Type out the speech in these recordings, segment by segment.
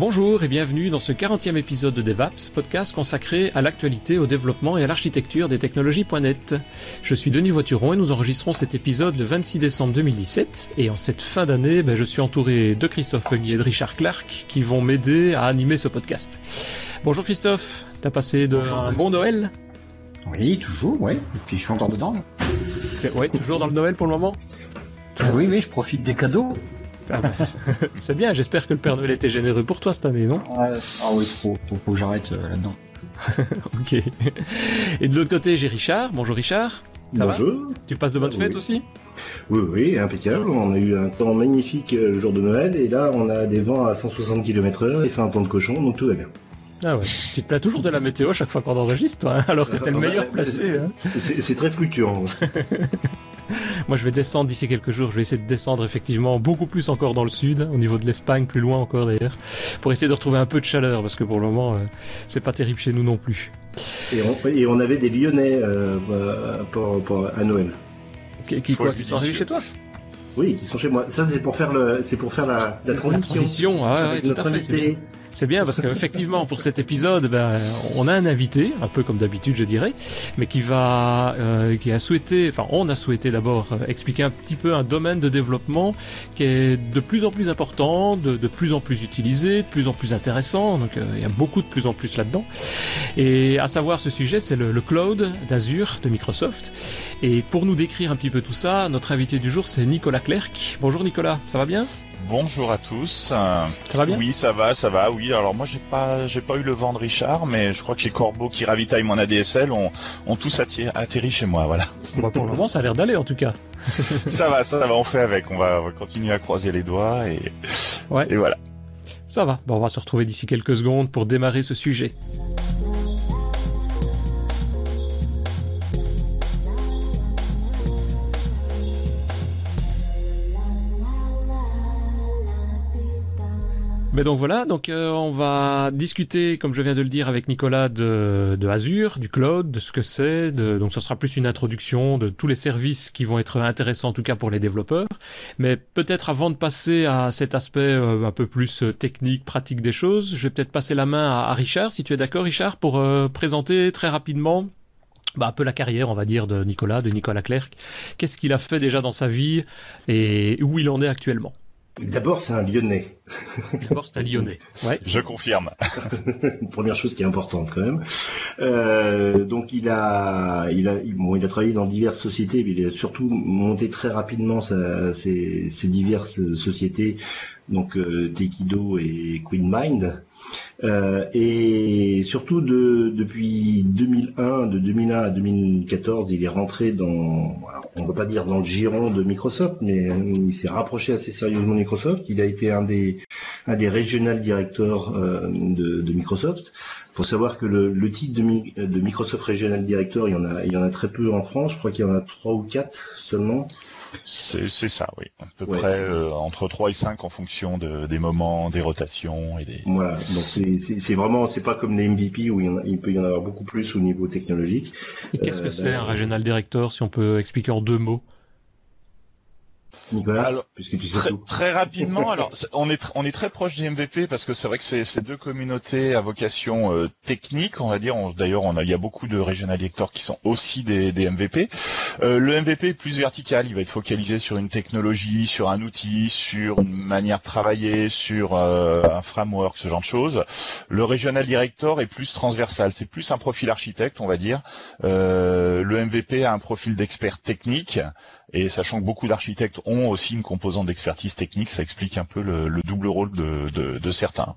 Bonjour et bienvenue dans ce 40e épisode de DevApps, podcast consacré à l'actualité, au développement et à l'architecture des technologies.net. Je suis Denis Voituron et nous enregistrons cet épisode le 26 décembre 2017 et en cette fin d'année, ben, je suis entouré de Christophe Pemier et de Richard Clark qui vont m'aider à animer ce podcast. Bonjour Christophe, t'as passé de un bon Noël? Oui, toujours, oui. Et puis je suis encore dedans. Oui, toujours dans le Noël pour le moment? Ah Oui, oui, je profite des cadeaux. Ah bah, c'est bien, j'espère que le Père Noël était généreux pour toi cette année, non? Ah oui, faut, faut, que j'arrête euh, là-dedans. ok. Et de l'autre côté, j'ai Richard. Bonjour Richard. Ça Bonjour. Va tu passes de bonnes fêtes aussi? Oui, oui, impeccable. On a eu un temps magnifique euh, le jour de Noël et là, on a des vents à 160 km/h et fait un temps de cochon, donc tout va bien. Ah ouais. Tu te plains toujours de la météo chaque fois qu'on enregistre, toi, hein, alors que t'es le meilleur placé. Hein. C'est très fluctuant. Moi, je vais descendre d'ici quelques jours. Je vais essayer de descendre effectivement beaucoup plus encore dans le sud, au niveau de l'Espagne, plus loin encore d'ailleurs, pour essayer de retrouver un peu de chaleur, parce que pour le moment, euh, c'est pas terrible chez nous non plus. Et on, et on avait des Lyonnais euh, pour, pour, à Noël. Qui, qui, quoi, qui sont arrivés chez toi oui, qui sont chez moi. Ça, c'est pour faire le, c'est pour faire la, la transition. La transition, ah, ouais, tout à fait. C'est bien parce qu'effectivement pour cet épisode, ben, on a un invité, un peu comme d'habitude je dirais, mais qui va, euh, qui a souhaité, enfin on a souhaité d'abord euh, expliquer un petit peu un domaine de développement qui est de plus en plus important, de, de plus en plus utilisé, de plus en plus intéressant. Donc euh, il y a beaucoup de plus en plus là-dedans. Et à savoir ce sujet, c'est le, le, cloud d'Azure de Microsoft. Et pour nous décrire un petit peu tout ça, notre invité du jour c'est Nicolas Clerc. Bonjour Nicolas, ça va bien? Bonjour à tous. Ça va bien Oui, ça va, ça va. Oui, alors moi j'ai pas, j'ai pas eu le vent de Richard, mais je crois que les corbeaux qui ravitaillent mon ADSL ont, ont tous atterri, chez moi, voilà. pour le moment, ça a l'air d'aller en tout cas. ça va, ça va, on fait avec. On va, continuer à croiser les doigts et, ouais. et voilà. Ça va. Bon, on va se retrouver d'ici quelques secondes pour démarrer ce sujet. Mais donc voilà, donc euh, on va discuter, comme je viens de le dire, avec Nicolas de, de Azure, du cloud, de ce que c'est. Donc ça sera plus une introduction de tous les services qui vont être intéressants en tout cas pour les développeurs. Mais peut-être avant de passer à cet aspect euh, un peu plus euh, technique, pratique des choses, je vais peut-être passer la main à, Richard, si tu es d'accord, Richard, pour présenter très rapidement bah, un peu la carrière, on va dire, de Nicolas, de Nicolas Clerc. Qu'est-ce qu'il a fait déjà dans sa vie et où il en est actuellement? D'abord, c'est un Lyonnais. D'abord, c'est un Lyonnais. Ouais. Je confirme. Une première chose qui est importante quand même. Euh, donc, il a, il a, bon, il a travaillé dans diverses sociétés, mais il a surtout monté très rapidement sa, ses, ses, diverses sociétés, donc euh, Tekido et Queen Mind. Euh, et surtout de, depuis 2001, de 2001 à 2014, il est rentré dans, on ne va pas dire dans le giron de Microsoft, mais il s'est rapproché assez sérieusement de Microsoft. Il a été un des, un des regional directeurs euh, de, de, Microsoft. Il faut savoir que le, le titre de, de, Microsoft Regional Director, il y en a, il y en a très peu en France. Je crois qu'il y en a trois ou quatre seulement. C'est ça, oui. À peu près euh, entre 3 et 5 en fonction de, des moments, des rotations et des. Voilà, donc c'est vraiment, c'est pas comme les MVP où il, peut y en avoir beaucoup plus au niveau technologique. Et qu'est-ce que euh, c'est un regional director, si on peut expliquer en deux mots? Nicolas, puisque tu sais très, tout. très rapidement, alors on est on est très proche des MVP parce que c'est vrai que c'est ces deux communautés à vocation euh, technique, on va dire. D'ailleurs, on a il y a beaucoup de regional directors qui sont aussi des, des MVP. Euh, le MVP est plus vertical, il va être focalisé sur une technologie, sur un outil, sur une manière de travailler, sur euh, un framework, ce genre de choses. Le regional director est plus transversal, c'est plus un profil architecte, on va dire. Euh, le MVP a un profil d'expert technique. Et sachant que beaucoup d'architectes ont aussi une composante d'expertise technique, ça explique un peu le, le double rôle de, certains.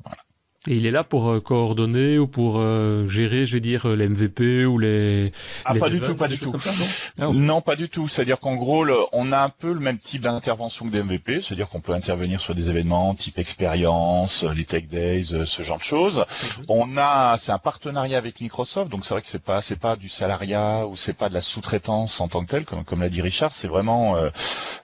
Et il est là pour euh, coordonner ou pour euh, gérer, je vais dire, les MVP ou les. Ah, les pas du tout, pas du tout. Ça, non, ah, non, pas du tout. C'est-à-dire qu'en gros, le, on a un peu le même type d'intervention que des MVP, c'est-à-dire qu'on peut intervenir sur des événements type expérience, les Tech Days, euh, ce genre de choses. Mm-hmm. On a, c'est un partenariat avec Microsoft, donc c'est vrai que c'est pas, c'est pas du salariat ou c'est pas de la sous-traitance en tant que tel, comme, comme l'a dit Richard. C'est vraiment euh,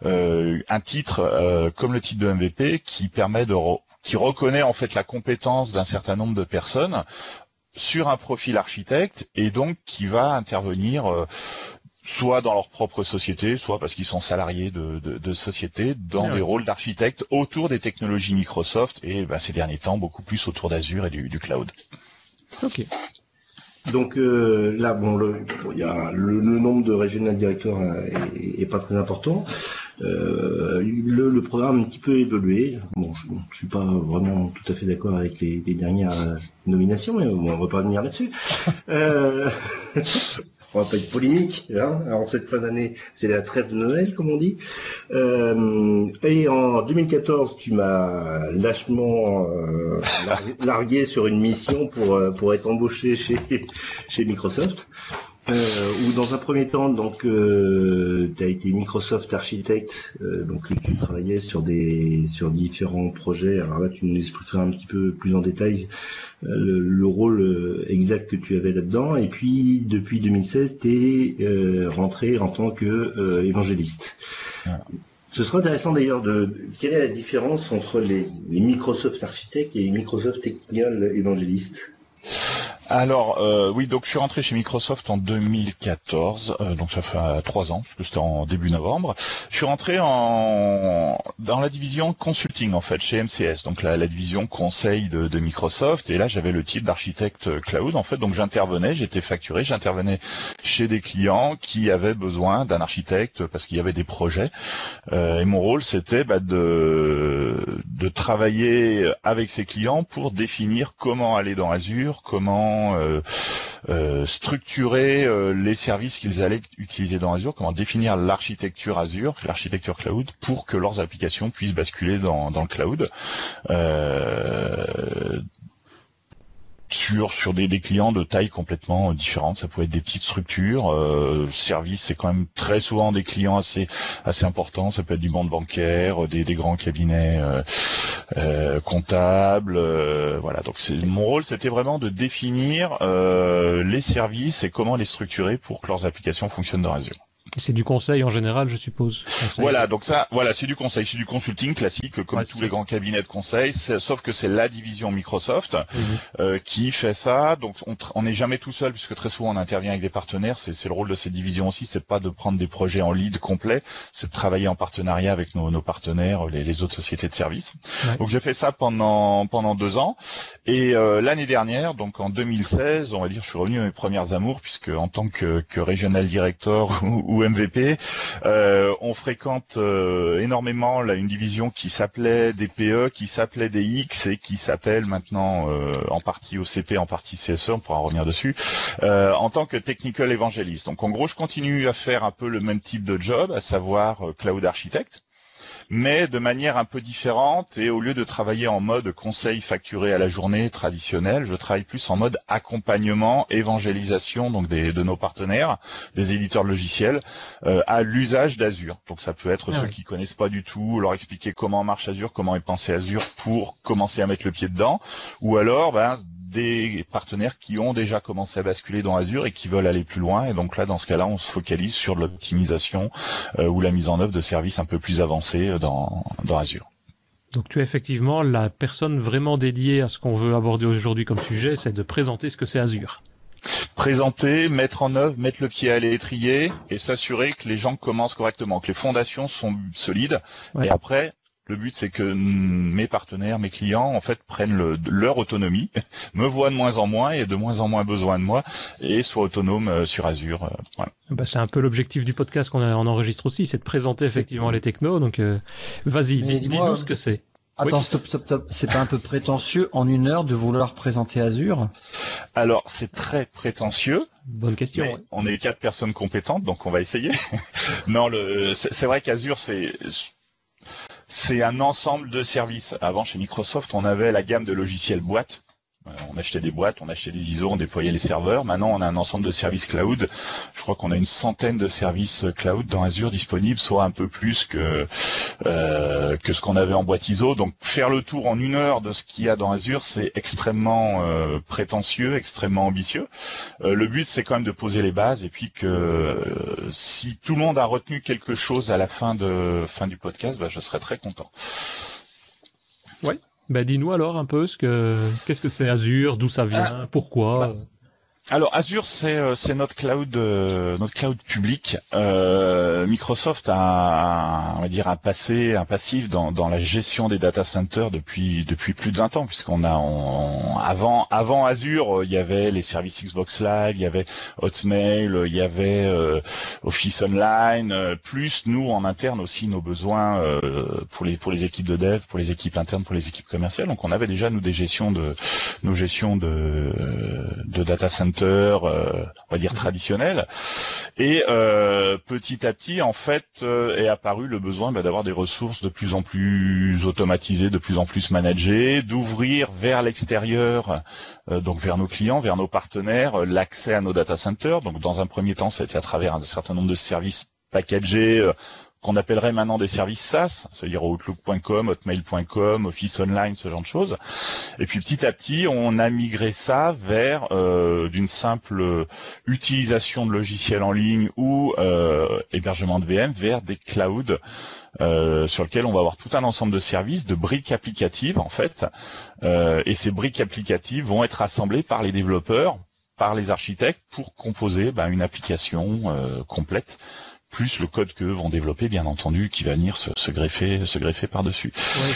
euh, un titre euh, comme le titre de MVP qui permet de qui reconnaît en fait la compétence d'un certain nombre de personnes sur un profil architecte et donc qui va intervenir euh, soit dans leur propre société, soit parce qu'ils sont salariés de, de, de sociétés, dans Ah des rôles d'architectes autour des technologies Microsoft et bah, ces derniers temps beaucoup plus autour d'Azure et du, du cloud. Ok. Donc euh, là, bon, le, bon, il y a le, le nombre de regional directeurs euh, est, est pas très important. Euh, le, programme a un petit peu évolué. Bon, je, je suis pas vraiment tout à fait d'accord avec les, dernières euh, nominations, mais bon, on va pas venir là-dessus. Euh, on va pas être polémique. Hein Alors cette fin d'année, c'est la trêve de Noël, comme on dit. Et en 2014, tu m'as lâchement largué, sur une mission pour pour être embauché chez chez Microsoft. Euh, où dans un premier temps, donc, euh, tu as été Microsoft architecte, euh, donc tu travaillais sur des sur différents projets. Alors là, tu nous expliqueras un petit peu plus en détail euh, le, le rôle exact que tu avais là-dedans. Et puis, depuis 2016, tu es rentré en tant que évangéliste. Voilà. Ce sera intéressant d'ailleurs de quelle est la différence entre les, les Microsoft architectes et les Microsoft technical évangélistes. Alors euh, oui, donc je suis rentré chez Microsoft en 2014, euh, donc ça fait euh, trois ans, parce que c'était en début novembre. Je suis rentré en dans la division consulting en fait chez MCS, donc la, la division conseil de, de Microsoft. Et là, j'avais le titre d'architecte cloud en fait, donc j'intervenais, j'étais facturé, j'intervenais chez des clients qui avaient besoin d'un architecte parce qu'il y avait des projets. Euh, et mon rôle, c'était bah, de de travailler avec ces clients pour définir comment aller dans Azure, comment euh, euh, structurer euh, les services qu'ils allaient utiliser dans Azure, comment définir l'architecture Azure, l'architecture cloud, pour que leurs applications puissent basculer dans, dans le cloud. Euh, sur sur des, clients de taille complètement différente. Ça pouvait être des petites structures. Euh, service, c'est quand même très souvent des clients assez assez importants. Ça peut être du monde bancaire, des, des grands cabinets euh, euh, comptables. euh, voilà. Donc c'est mon rôle, c'était vraiment de définir euh, les services et comment les structurer pour que leurs applications fonctionnent dans Azure. C'est du conseil en général, je suppose. Conseil. Voilà, donc ça, voilà, c'est du conseil, c'est du consulting classique comme Ouais, tous les grands cabinets de conseil, sauf que c'est la division Microsoft Mhm. euh, qui fait ça. Donc on n'est jamais tout seul puisque très souvent on intervient avec des partenaires. C'est c'est le rôle de cette division aussi, c'est pas de prendre des projets en lead complet, c'est de travailler en partenariat avec nos, nos partenaires, les, les autres sociétés de services. Ouais. Donc j'ai fait ça pendant pendant deux ans et euh, l'année dernière, donc en 2016, on va dire, je suis revenu à mes premières amours puisque en tant que, que regional director ou, MVP, euh, on fréquente euh, énormément une division qui s'appelait des PE, qui s'appelait des X et qui s'appelle maintenant euh, en partie OCP, en partie CSE, on pourra revenir dessus, en tant que technical evangelist. Donc en gros, je continue à faire un peu le même type de job, à savoir cloud architect mais de manière un peu différente et au lieu de travailler en mode conseil facturé à la journée traditionnel, je travaille plus en mode accompagnement, évangélisation donc des, de nos partenaires, des éditeurs de logiciels euh, à l'usage d'Azure. Donc ça peut être Ah ceux oui. qui connaissent pas du tout, leur expliquer comment marche Azure, comment est pensé Azure pour commencer à mettre le pied dedans, ou alors ben, des partenaires qui ont déjà commencé à basculer dans Azure et qui veulent aller plus loin. Et donc là, dans ce cas-là, on se focalise sur l'optimisation euh, ou la mise en œuvre de services un peu plus avancés euh, dans, dans Azure. Donc tu es effectivement la personne vraiment dédiée à ce qu'on veut aborder aujourd'hui comme sujet, c'est de présenter ce que c'est Azure. Présenter, mettre en œuvre, mettre le pied à l'étrier et s'assurer que les gens commencent correctement, que les fondations sont solides. Ouais. Et après, le but, c'est que mes partenaires, mes clients, en fait, prennent le- leur autonomie, me voient de moins en moins et de moins en moins besoin de moi et soient autonomes euh, sur Azure. euh, voilà. Bah, c'est un peu l'objectif du podcast qu'on enregistre aussi, c'est de présenter effectivement les technos. Donc euh, vas-y, dis-nous ce que c'est. Attends, Oui. stop, stop, stop. C'est pas un peu prétentieux en une heure de vouloir présenter Azure? Alors, c'est très prétentieux. Bonne question. Mais ouais. on est quatre personnes compétentes, donc on va essayer. non, le, c'est vrai qu'Azure, c'est c'est un ensemble de services. Avant, chez Microsoft, on avait la gamme de logiciels boîtes. On achetait des boîtes, on achetait des ISO, on déployait les serveurs. Maintenant, on a un ensemble de services cloud. Je crois qu'on a une centaine de services cloud dans Azure disponibles, soit un peu plus que euh, que ce qu'on avait en boîte ISO. Donc, faire le tour en une heure de ce qu'il y a dans Azure, c'est extrêmement euh, prétentieux, extrêmement ambitieux. Euh, le but, c'est quand même de poser les bases et puis que si tout le monde a retenu quelque chose à la fin de fin du podcast, bah, je serais très content. Bah dis-nous alors un peu ce que qu'est-ce que c'est Azure, d'où ça vient, pourquoi. Alors Azure c'est euh, notre cloud euh, notre cloud public. Euh, Microsoft a on va dire un passé un passif dans, dans la gestion des data centers depuis depuis plus de 20 ans puisqu'on a avant avant Azure il y avait les services Xbox Live, il y avait Hotmail, il y avait Office Online, plus nous en interne aussi nos besoins pour les pour les équipes de dev, pour les équipes internes, pour les équipes commerciales. Donc on avait déjà nous des gestions de nos gestions de de data centers euh, on va dire traditionnel. Et euh, petit à petit, en fait, euh, est apparu le besoin bah, d'avoir des ressources de plus en plus automatisées, de plus en plus managées, d'ouvrir vers l'extérieur, donc vers nos clients, vers nos partenaires, l'accès à nos data centers. Donc dans un premier temps, ça a été à travers un certain nombre de services packagés qu'on appellerait maintenant des services SaaS, c'est-à-dire Outlook.com, Hotmail.com, Office Online, ce genre de choses. Et puis petit à petit, on a migré ça vers euh, d'une simple utilisation de logiciels en ligne ou euh, hébergement de VM vers des clouds euh, sur lesquels on va avoir tout un ensemble de services, de briques applicatives en fait. et ces briques applicatives vont être assemblées par les développeurs par les architectes pour composer bah, une application complète plus le code que vont développer, bien entendu, qui va venir se, greffer, se greffer par-dessus.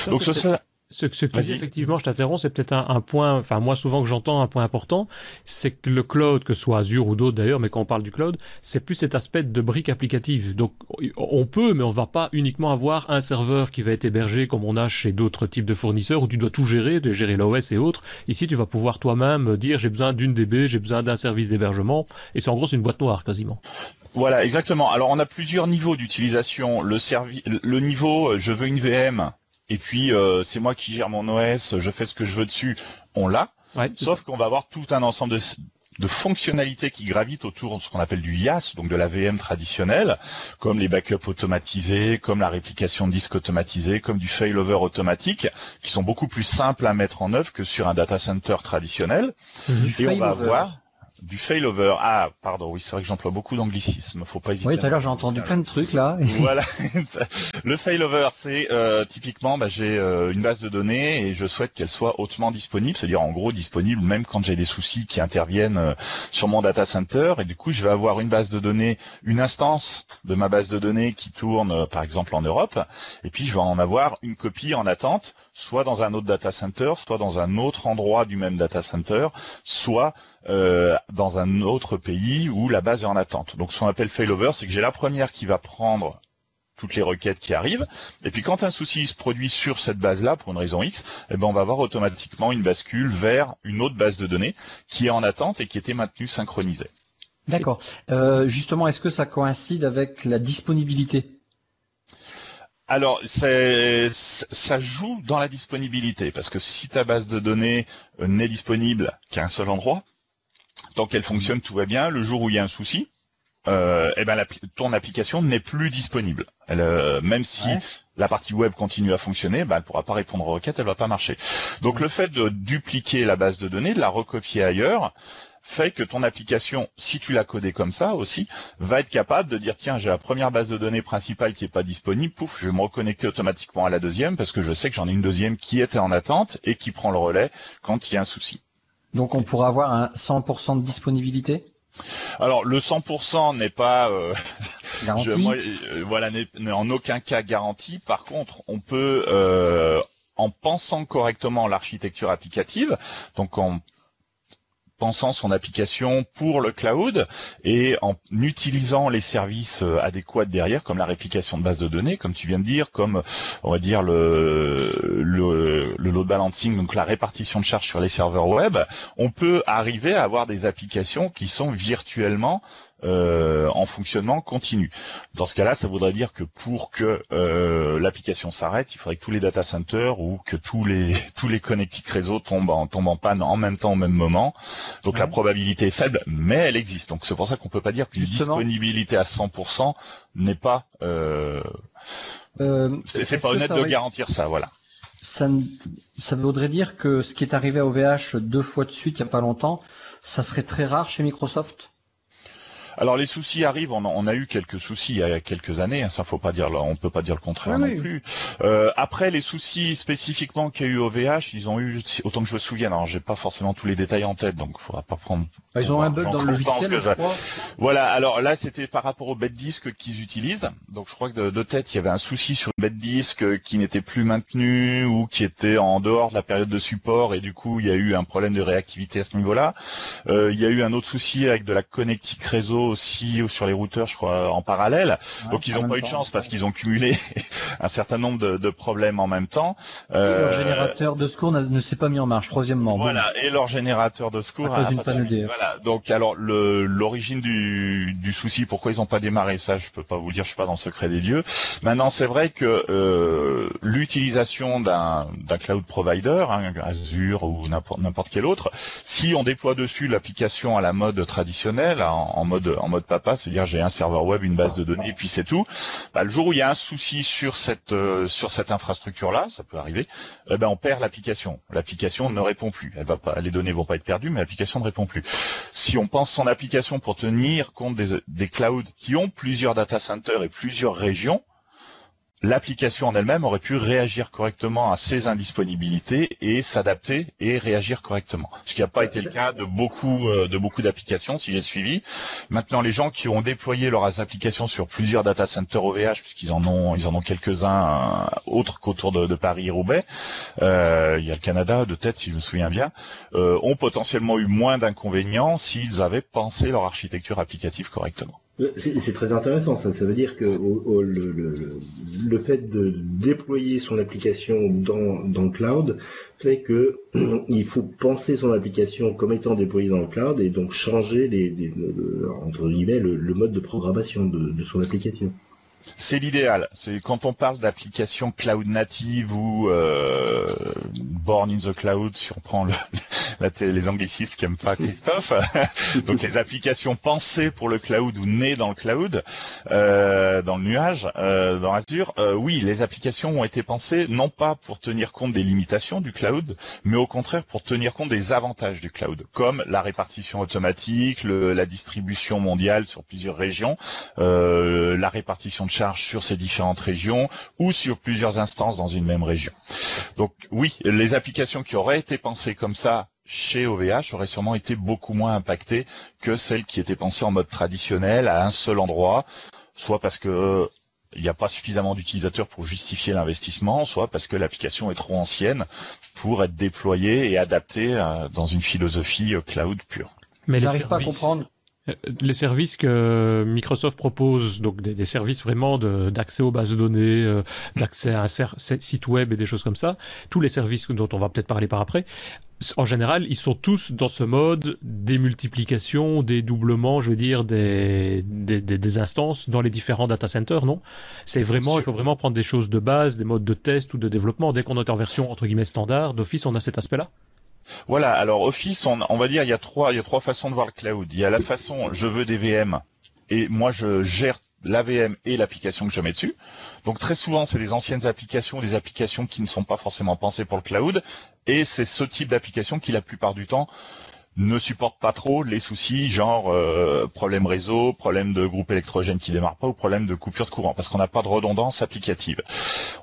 Donc ça, ce, que tu dis, effectivement, je t'interromps, c'est peut-être un, point, enfin moi souvent que j'entends un point important, c'est que le cloud, que ce soit Azure ou d'autres d'ailleurs, mais quand on parle du cloud, c'est plus cet aspect de brique applicative. Donc on peut, mais on va pas uniquement avoir un serveur qui va être hébergé comme on a chez d'autres types de fournisseurs où tu dois tout gérer, de gérer l'OS et autres. Ici, tu vas pouvoir toi-même dire j'ai besoin d'une DB, j'ai besoin d'un service d'hébergement, et c'est en gros c'est une boîte noire quasiment. Voilà, exactement. Alors on a plusieurs niveaux d'utilisation. Le, le niveau, je veux une VM et puis euh, c'est moi qui gère mon OS, je fais ce que je veux dessus, on l'a. Sauf qu'on va avoir tout un ensemble de, fonctionnalités qui gravitent autour de ce qu'on appelle du IaaS, donc de la VM traditionnelle, comme les backups automatisés, comme la réplication de disques automatisée, comme du failover automatique, qui sont beaucoup plus simples à mettre en œuvre que sur un data center traditionnel. Mhm. Et on va avoir du failover. Ah, pardon, oui, c'est vrai que j'emploie beaucoup d'anglicismes. Faut pas hésiter. Oui, tout à l'heure j'ai entendu plein de trucs là. voilà. le failover, c'est euh, typiquement, bah, j'ai euh, une base de données et je souhaite qu'elle soit hautement disponible, c'est-à-dire en gros disponible même quand j'ai des soucis qui interviennent euh, sur mon data center. Et du coup, je vais avoir une base de données, une instance de ma base de données qui tourne, par exemple en Europe, et puis je vais en avoir une copie en attente, soit dans un autre data center, soit dans un autre endroit du même data center, soit euh, dans un autre pays où la base est en attente. Donc ce qu'on appelle failover, c'est que j'ai la première qui va prendre toutes les requêtes qui arrivent. Et puis quand un souci se produit sur cette base-là, pour une raison X, eh ben on va avoir automatiquement une bascule vers une autre base de données qui est en attente et qui était maintenue synchronisée. D'accord. Euh, justement, est-ce que ça coïncide avec la disponibilité alors, ça joue dans la disponibilité, parce que si ta base de données euh, n'est disponible qu'à un seul endroit, tant qu'elle fonctionne, tout va bien. Le jour où il y a un souci, euh, eh ben ton application n'est plus disponible. Elle, euh, même si la partie web continue à fonctionner, ben, elle pourra pas répondre aux requêtes, elle va pas marcher. Donc le fait de dupliquer la base de données, de la recopier ailleurs, fait que ton application, si tu l'as codée comme ça aussi, va être capable de dire tiens j'ai la première base de données principale qui est pas disponible, pouf, je vais me reconnecter automatiquement à la deuxième parce que je sais que j'en ai une deuxième qui était en attente et qui prend le relais quand il y a un souci. Donc on pourra avoir un 100% de disponibilité? Alors le 100% n'est pas euh, euh, voilà n'est en aucun cas garanti. Par contre, on peut euh, en pensant correctement l'architecture applicative, donc en pensant son application pour le cloud et en utilisant les services euh, adéquats derrière, comme la réplication de base de données, comme tu viens de dire, comme on va dire le, le, le load balancing, donc la répartition de charges sur les serveurs web, on peut arriver à avoir des applications qui sont virtuellement euh, en fonctionnement continu. Dans ce cas-là, ça voudrait dire que pour que euh, l'application s'arrête, il faudrait que tous les data centers ou que tous les tous les connectiques réseaux tombent en tombent en panne en même temps au même moment. Donc la probabilité est faible, mais elle existe. Donc c'est pour ça qu'on peut pas dire qu'une disponibilité à 100% n'est pas euh, c'est pas honnête de garantir ça, voilà. Ça, ça voudrait dire que ce qui est arrivé à OVH deux fois de suite il y a pas longtemps, ça serait très rare chez Microsoft? Alors les soucis arrivent, on, a eu quelques soucis il y a quelques années, hein, ça faut pas dire, on peut pas dire le contraire non plus. Euh, après les soucis spécifiquement qu'il y a eu au VH, ils ont eu autant que je me souvienne. Alors j'ai pas forcément tous les détails en tête, donc il faudra pas prendre. Ah, ils ont un bug dans le logiciel, je crois. Voilà, alors là c'était par rapport au bête disque qu'ils utilisent. Donc je crois que de, tête il y avait un souci sur le bête disque qui n'était plus maintenu ou qui était en dehors de la période de support et du coup il y a eu un problème de réactivité à ce niveau-là. Euh, il y a eu un autre souci avec de la connectique réseau aussi sur les routeurs, je crois, en parallèle. Donc ils n'ont pas eu de chance parce qu'ils ont cumulé un certain nombre de, de, problèmes en même temps. Euh, et leur générateur de secours ne s'est pas mis en marche. Troisièmement. Voilà. Et leur générateur de secours. À cause d'une panne Voilà. Donc alors l'origine du, du souci, pourquoi ils n'ont pas démarré, ça je peux pas vous le dire, je suis pas dans le secret des dieux. Maintenant c'est vrai que euh, l'utilisation d'un cloud provider, hein, Azure ou n'importe quel autre, si on déploie dessus l'application à la mode traditionnelle, en, en mode en mode papa, c'est-à-dire j'ai un serveur web, une base de données, et puis c'est tout. Bah, le jour où il y a un souci sur cette euh, sur cette infrastructure-là, ça peut arriver, eh ben on perd l'application. L'application ne répond plus. Elle va pas, les données vont pas être perdues, mais l'application ne répond plus. Si on pense son application pour tenir compte des, des clouds qui ont plusieurs data centers et plusieurs régions, l'application en elle-même aurait pu réagir correctement à ces indisponibilités et s'adapter et réagir correctement. Ce qui n'a pas été le cas de beaucoup euh, de beaucoup d'applications, si j'ai suivi. Maintenant, les gens qui ont déployé leurs applications sur plusieurs data centers OVH, puisqu'ils en ont ils en ont quelques-uns euh, autres qu'autour de, Paris et Roubaix, euh, il y a le Canada de tête, si je me souviens bien, ont potentiellement eu moins d'inconvénients s'ils avaient pensé leur architecture applicative correctement. C'est très intéressant, ça. Ça veut dire que le, fait de déployer son application dans, le cloud fait que il faut penser son application comme étant déployée dans le cloud et donc changer entre guillemets le, mode de programmation de son application. C'est l'idéal. C'est quand on parle d'applications cloud native ou euh, born in the cloud, si on prend le, les anglicismes qu'aime pas Christophe. Donc les applications pensées pour le cloud ou nées dans le cloud, euh, dans le nuage, euh, dans Azure. Euh, oui, les applications ont été pensées non pas pour tenir compte des limitations du cloud, mais au contraire pour tenir compte des avantages du cloud, comme la répartition automatique, le, la distribution mondiale sur plusieurs régions, la répartition de charge sur ces différentes régions ou sur plusieurs instances dans une même région. Donc oui, les applications qui auraient été pensées comme ça chez OVH auraient sûrement été beaucoup moins impactées que celles qui étaient pensées en mode traditionnel à un seul endroit, soit parce que euh, il n'y a pas suffisamment d'utilisateurs pour justifier l'investissement, soit parce que l'application est trop ancienne pour être déployée et adaptée euh, dans une philosophie euh, cloud pure. Mais j'arrive pas à comprendre. Euh, les services que Microsoft propose, donc des, services vraiment d'accès aux bases de données, euh, d'accès à un site web et des choses comme ça, tous les services dont on va peut-être parler par après, en général, ils sont tous dans ce mode démultiplication, dédoublement, je veux dire, des, des, des instances dans les différents data centers, non? C'est vraiment, il faut vraiment prendre des choses de base, des modes de test ou de développement. Dès qu'on est en version entre guillemets standard d'Office, on a cet aspect-là. Voilà, alors Office, on, on, va dire, il y a trois, il y a trois façons de voir le cloud. Il y a la façon, je veux des VM et moi je gère la VM et l'application que je mets dessus. Donc très souvent, c'est des anciennes applications, des applications qui ne sont pas forcément pensées pour le cloud, et c'est ce type d'application qui, la plupart du temps, ne supporte pas trop les soucis genre euh, problème réseau, problème de groupe électrogène qui démarre pas ou problème de coupure de courant parce qu'on n'a pas de redondance applicative.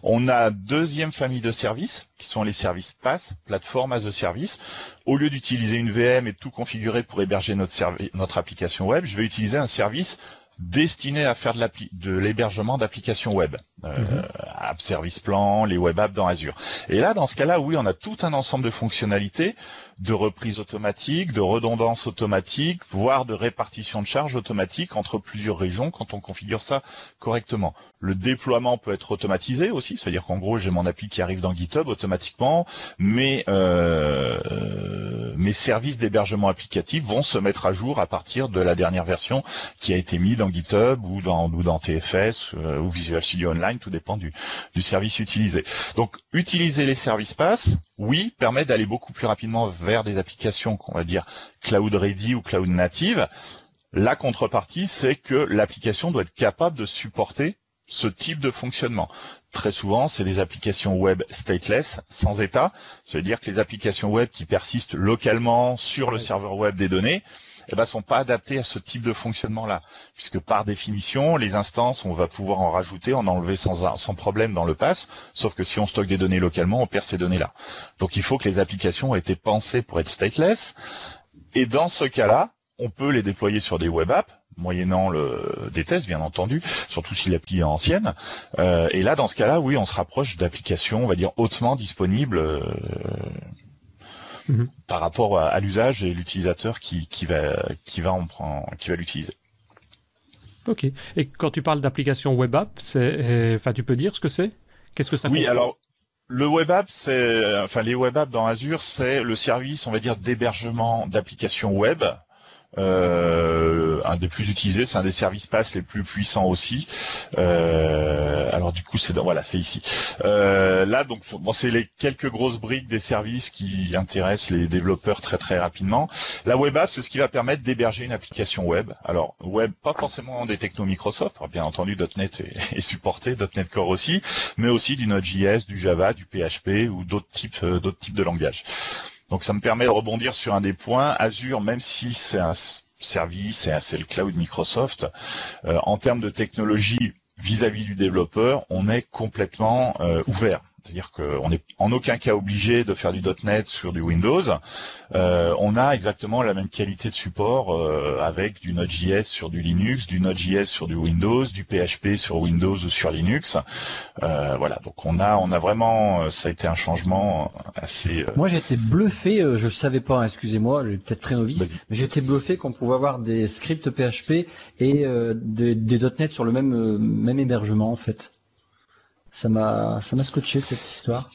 On a deuxième famille de services qui sont les services PaaS, plateforme as a service. Au lieu d'utiliser une VM et de tout configurer pour héberger notre, notre application web, je vais utiliser un service destiné à faire de l'hébergement d'applications web, euh, mhm. App Service Plan, les web apps dans Azure. Et là, dans ce cas-là, oui, on a tout un ensemble de fonctionnalités de reprise automatique, de redondance automatique, voire de répartition de charges automatique entre plusieurs régions quand on configure ça correctement. Le déploiement peut être automatisé aussi, c'est-à-dire qu'en gros j'ai mon appli qui arrive dans GitHub automatiquement, mais euh, mes services d'hébergement applicatif vont se mettre à jour à partir de la dernière version qui a été mise dans GitHub ou dans, ou dans TFS euh, ou Visual Studio Online, tout dépend du, du service utilisé. Donc utiliser les services pass, oui, permet d'aller beaucoup plus rapidement vers des applications qu'on va dire cloud ready ou cloud native. La contrepartie, c'est que l'application doit être capable de supporter ce type de fonctionnement. Très souvent, c'est des applications web stateless, sans état. Ça veut dire que les applications web qui persistent localement sur le serveur web des données, eh ben, sont pas adaptés à ce type de fonctionnement-là, puisque par définition, les instances, on va pouvoir en rajouter, en enlever sans, sans problème dans le pass, sauf que si on stocke des données localement, on perd ces données-là. Donc il faut que les applications aient été pensées pour être stateless, et dans ce cas-là, on peut les déployer sur des web apps, moyennant le, des tests, bien entendu, surtout si l'appli est ancienne. Euh, et là, dans ce cas-là, oui, on se rapproche d'applications, on va dire, hautement disponibles euh, mhm. par rapport à, l'usage et l'utilisateur qui, qui, va, qui va, en prendre, qui va l'utiliser. Ok. Et quand tu parles d'application web app, c'est, enfin, tu peux dire ce que c'est? Qu'est-ce que ça Oui, alors le web app, c'est, enfin, les web apps dans Azure, c'est le service, on va dire, d'hébergement d'applications web euh, un des plus utilisés, c'est un des services pass les plus puissants aussi. Euh, alors du coup, c'est voilà, c'est ici. Euh, là, donc, bon, c'est les quelques grosses briques des services qui intéressent les développeurs très très rapidement. La web app, c'est ce qui va permettre d'héberger une application web. Alors web, pas forcément des technos Microsoft. bien entendu, .NET est, est, supporté, .NET Core aussi, mais aussi du Node.js, du Java, du PHP ou d'autres types d'autres types de langages. Donc ça me permet de rebondir sur un des points. Azure, même si c'est un service, c'est le cloud Microsoft, euh, en termes de technologie vis-à-vis du développeur, on est complètement euh, ouvert. C'est-à-dire qu'on n'est en aucun cas obligé de faire du .NET sur du Windows. Euh, on a exactement la même qualité de support euh, avec du Node.js sur du Linux, du Node.js sur du Windows, du PHP sur Windows ou sur Linux. Euh, voilà, donc on a, on a vraiment, ça a été un changement assez. Moi, j'ai été bluffé. je ne savais pas, excusez-moi, peut-être très novice, mais j'ai été bluffé qu'on pouvait avoir des scripts PHP et des, des .NET sur le même même hébergement en fait. Ça m'a, ça m'a scotché cette histoire.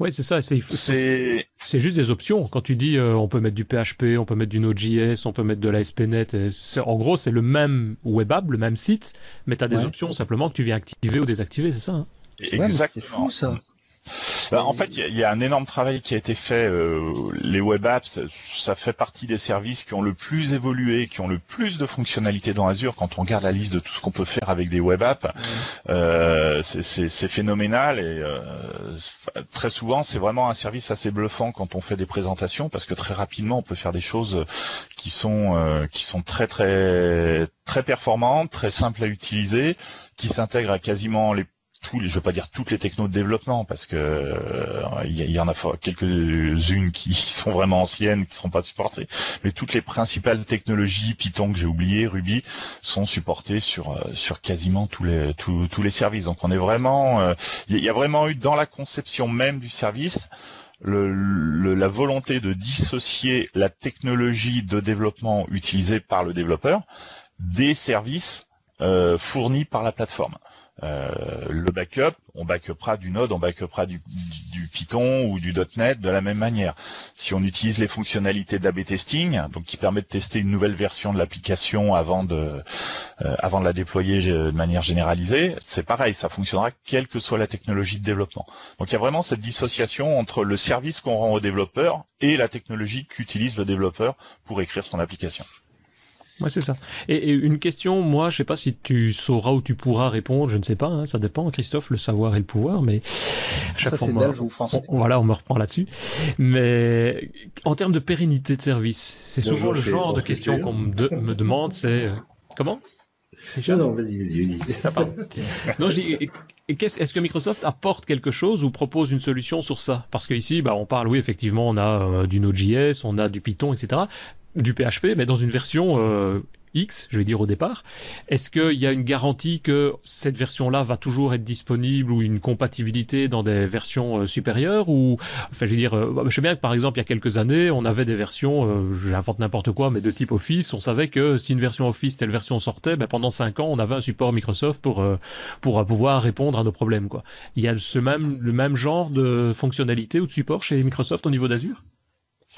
Oui, c'est ça. C'est, c'est, juste des options. Quand tu dis euh, on peut mettre du PHP, on peut mettre du Node.js, on peut mettre de l'ASP.NET, en gros, c'est le même web app, le même site, mais tu as des options simplement que tu viens activer ou désactiver, c'est ça hein? Exactement. c'est fou ça. Bah, en fait, il y, a un énorme travail qui a été fait. Euh, les web apps, ça fait partie des services qui ont le plus évolué, qui ont le plus de fonctionnalités dans Azure. Quand on regarde la liste de tout ce qu'on peut faire avec des web apps, euh, c'est phénoménal et euh, très souvent, c'est vraiment un service assez bluffant quand on fait des présentations parce que très rapidement, on peut faire des choses qui sont euh, qui sont très très très performantes, très simples à utiliser, qui s'intègrent à quasiment les tous les, je veux pas dire toutes les technos de développement parce que euh, il y, en a quelques-unes qui sont vraiment anciennes, qui seront pas supportées, mais toutes les principales technologies Python que j'ai oublié, Ruby, sont supportées sur euh, sur quasiment tous les tous, les services. Donc on est vraiment, euh, il y a vraiment eu dans la conception même du service le, la volonté de dissocier la technologie de développement utilisée par le développeur des services fournis par la plateforme. Euh, le backup, on backupera du Node, on backupera du, du, Python ou du .NET de la même manière. Si on utilise les fonctionnalités d'AB testing, donc qui permet de tester une nouvelle version de l'application avant de euh, avant de la déployer de manière généralisée, c'est pareil, ça fonctionnera quelle que soit la technologie de développement. Donc il y a vraiment cette dissociation entre le service qu'on rend au développeur et la technologie qu'utilise le développeur pour écrire son application. Ouais, c'est ça. Et, une question, moi, je sais pas si tu sauras ou tu pourras répondre, je ne sais pas, hein, ça dépend, Christophe, le savoir et le pouvoir, mais chaque ça, fois, belge ou français. voilà, on me reprend là-dessus. Mais en termes de pérennité de service, c'est souvent le genre de question qu'on me, demande, c'est euh, comment? Non, vas-y, vas-y, vas-y. Ah, non, je dis, est-ce que Microsoft apporte quelque chose ou propose une solution sur ça? Parce qu'ici, bah, on parle, oui, effectivement, on a euh, du Node.js, on a du Python, etc du PHP, mais dans une version euh, X, je vais dire au départ. Est-ce qu'il y a une garantie que cette version-là va toujours être disponible ou une compatibilité dans des versions euh, supérieures ou, enfin, je veux dire, euh, je sais bien que par exemple il y a quelques années, on avait des versions, j'invente n'importe quoi, mais de type Office. On savait que si une version Office telle version sortait, ben, pendant cinq ans, on avait un support Microsoft pour pour pouvoir répondre à nos problèmes. Quoi. Il y a ce même le même genre de fonctionnalité ou de support chez Microsoft au niveau d'Azure?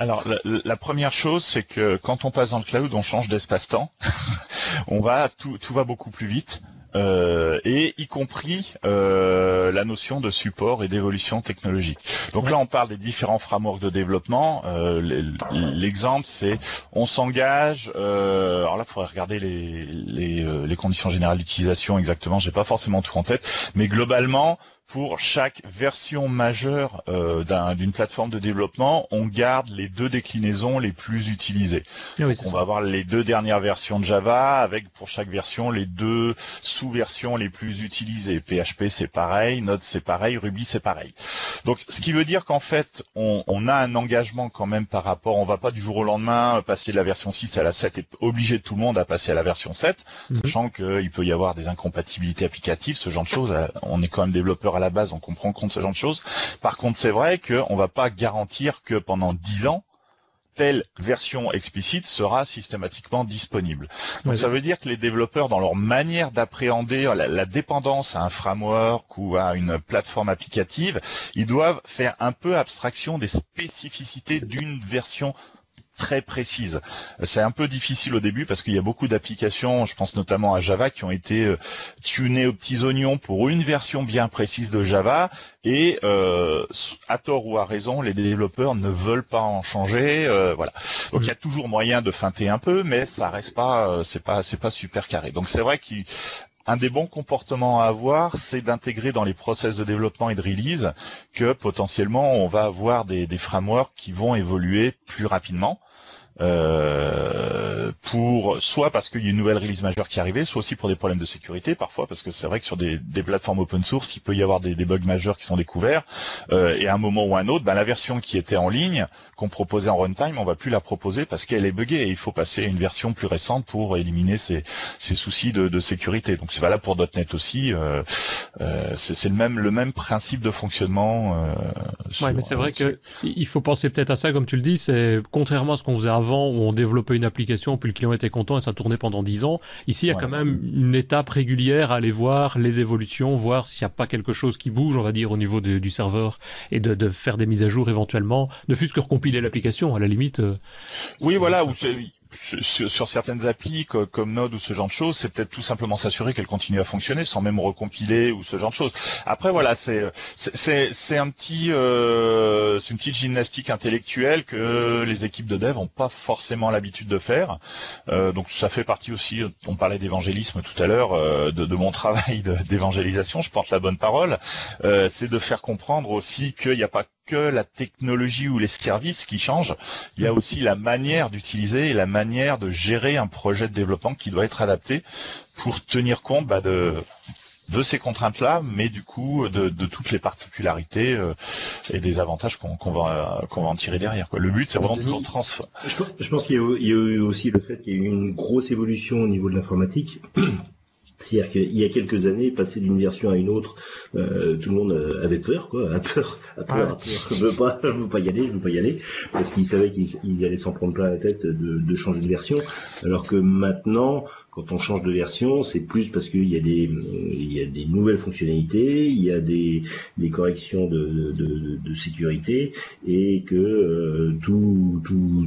Alors la, première chose, c'est que quand on passe dans le cloud, on change d'espace-temps. on va tout, tout va beaucoup plus vite. Euh, et y compris euh, la notion de support et d'évolution technologique. Donc là, on parle des différents frameworks de développement. Euh, l'exemple, c'est on s'engage. alors là, il faudrait regarder les, les, les conditions générales d'utilisation exactement. J'ai pas forcément tout en tête, mais globalement, pour chaque version majeure euh, d'une plateforme de développement, on garde les deux déclinaisons les plus utilisées. On va avoir les deux dernières versions de Java avec pour chaque version les deux sous-versions les plus utilisées. PHP c'est pareil, Node c'est pareil, Ruby c'est pareil. Donc ce qui veut dire qu'en fait on, on, a un engagement quand même par rapport, on va pas du jour au lendemain passer de la version 6 à la 7 et obliger tout le monde à passer à la version 7, mhm. sachant qu'il peut y avoir des incompatibilités applicatives, ce genre de choses. On est quand même développeur à la base, donc on prend compte ce genre de choses. Par contre, c'est vrai qu'on va pas garantir que pendant 10 ans, telle version explicite sera systématiquement disponible. Donc ça veut dire que les développeurs, dans leur manière d'appréhender la, dépendance à un framework ou à une plateforme applicative, ils doivent faire un peu abstraction des spécificités d'une version très précise. C'est un peu difficile au début parce qu'il y a beaucoup d'applications, je pense notamment à Java, qui ont été euh, tunées aux petits oignons pour une version bien précise de Java et euh, à tort ou à raison, les développeurs ne veulent pas en changer. Euh, voilà. Donc il y a toujours moyen de feinter un peu, mais ça reste pas, c'est pas, c'est pas super carré. Donc c'est vrai qu'un des bons comportements à avoir, c'est d'intégrer dans les process de développement et de release que potentiellement on va avoir des frameworks qui vont évoluer plus rapidement. Euh, pour soit parce qu'il y a une nouvelle release majeure qui est arrivée, soit aussi pour des problèmes de sécurité parfois, parce que c'est vrai que sur des, des, plateformes open source, il peut y avoir des, des bugs majeurs qui sont découverts, euh, et à un moment ou à un autre, ben, la version qui était en ligne, qu'on proposait en runtime, on va plus la proposer parce qu'elle est buggée, et il faut passer à une version plus récente pour éliminer ces, ces soucis de, de, sécurité. Donc c'est valable pour .NET aussi, euh, euh c'est le même, le même principe de fonctionnement. Euh, ouais, mais c'est vrai que il faut penser peut-être à ça, comme tu le dis, c'est contrairement à ce qu'on faisait avant, où on développait une application, puis le client était content et ça tournait pendant 10 ans. Ici, il y a quand même une étape régulière à aller voir les évolutions, voir s'il n'y a pas quelque chose qui bouge, on va dire, au niveau du serveur et de, faire des mises à jour éventuellement, ne fût-ce que recompiler l'application, à la limite. Euh, oui, voilà, sur, certaines applis comme Node ou ce genre de choses, c'est peut-être tout simplement s'assurer qu'elle continue à fonctionner sans même recompiler ou ce genre de choses. Après voilà, c'est c'est un petit euh, c'est une petite gymnastique intellectuelle que les équipes de dev ont pas forcément l'habitude de faire. Euh, donc ça fait partie aussi. On parlait d'évangélisme tout à l'heure, euh, de, de, mon travail d'évangélisation. Je porte la bonne parole. Euh, c'est de faire comprendre aussi qu'il n'y a pas que la technologie ou les services qui changent, il y a aussi la manière d'utiliser et la manière de gérer un projet de développement qui doit être adapté pour tenir compte bah, de de ces contraintes-là, mais du coup de, toutes les particularités euh, et des avantages qu'on va va en tirer derrière. Quoi. Le but, c'est vraiment toujours transfert. Je, pense qu'il y, y, a eu aussi le fait qu'il y a eu une grosse évolution au niveau de l'informatique. C'est-à-dire qu'il y a quelques années, passer d'une version à une autre, euh, tout le monde euh, avait peur, quoi, a peur, a peur, a peur. Je veux pas, je veux pas y aller, je veux pas y aller, parce qu'ils savaient qu'ils allaient s'en prendre plein la tête de, de, changer de version. Alors que maintenant, quand on change de version, c'est plus parce qu'il y a des, il y a des nouvelles fonctionnalités, il y a des, des corrections de, de, de sécurité, et que euh, tout, tout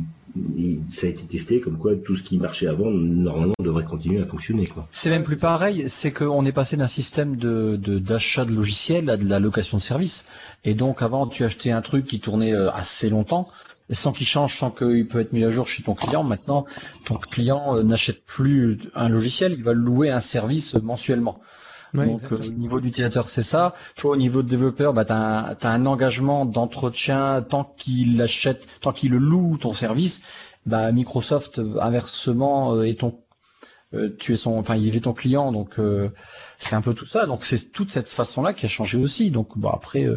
ça a été testé comme quoi tout ce qui marchait avant normalement devrait continuer à fonctionner. C'est même plus pareil, c'est qu'on est passé d'un système de d'achat de, logiciels à de la location de services. Et donc avant tu achetais un truc qui tournait euh, assez longtemps sans qu'il change, sans qu'il peut être mis à jour chez ton client. Maintenant, ton client euh, n'achète plus un logiciel, il va louer un service mensuellement. Donc au niveau d'utilisateur, c'est ça. Toi, au niveau de développeur, bah, tu as, un engagement d'entretien tant qu'il achète, tant qu'il le loue ton service. Bah, Microsoft, inversement, euh, est ton, euh, tu es son, enfin, il est ton client, donc euh, c'est un peu tout ça. Donc c'est toute cette façon-là qui a changé aussi. Donc bon, après.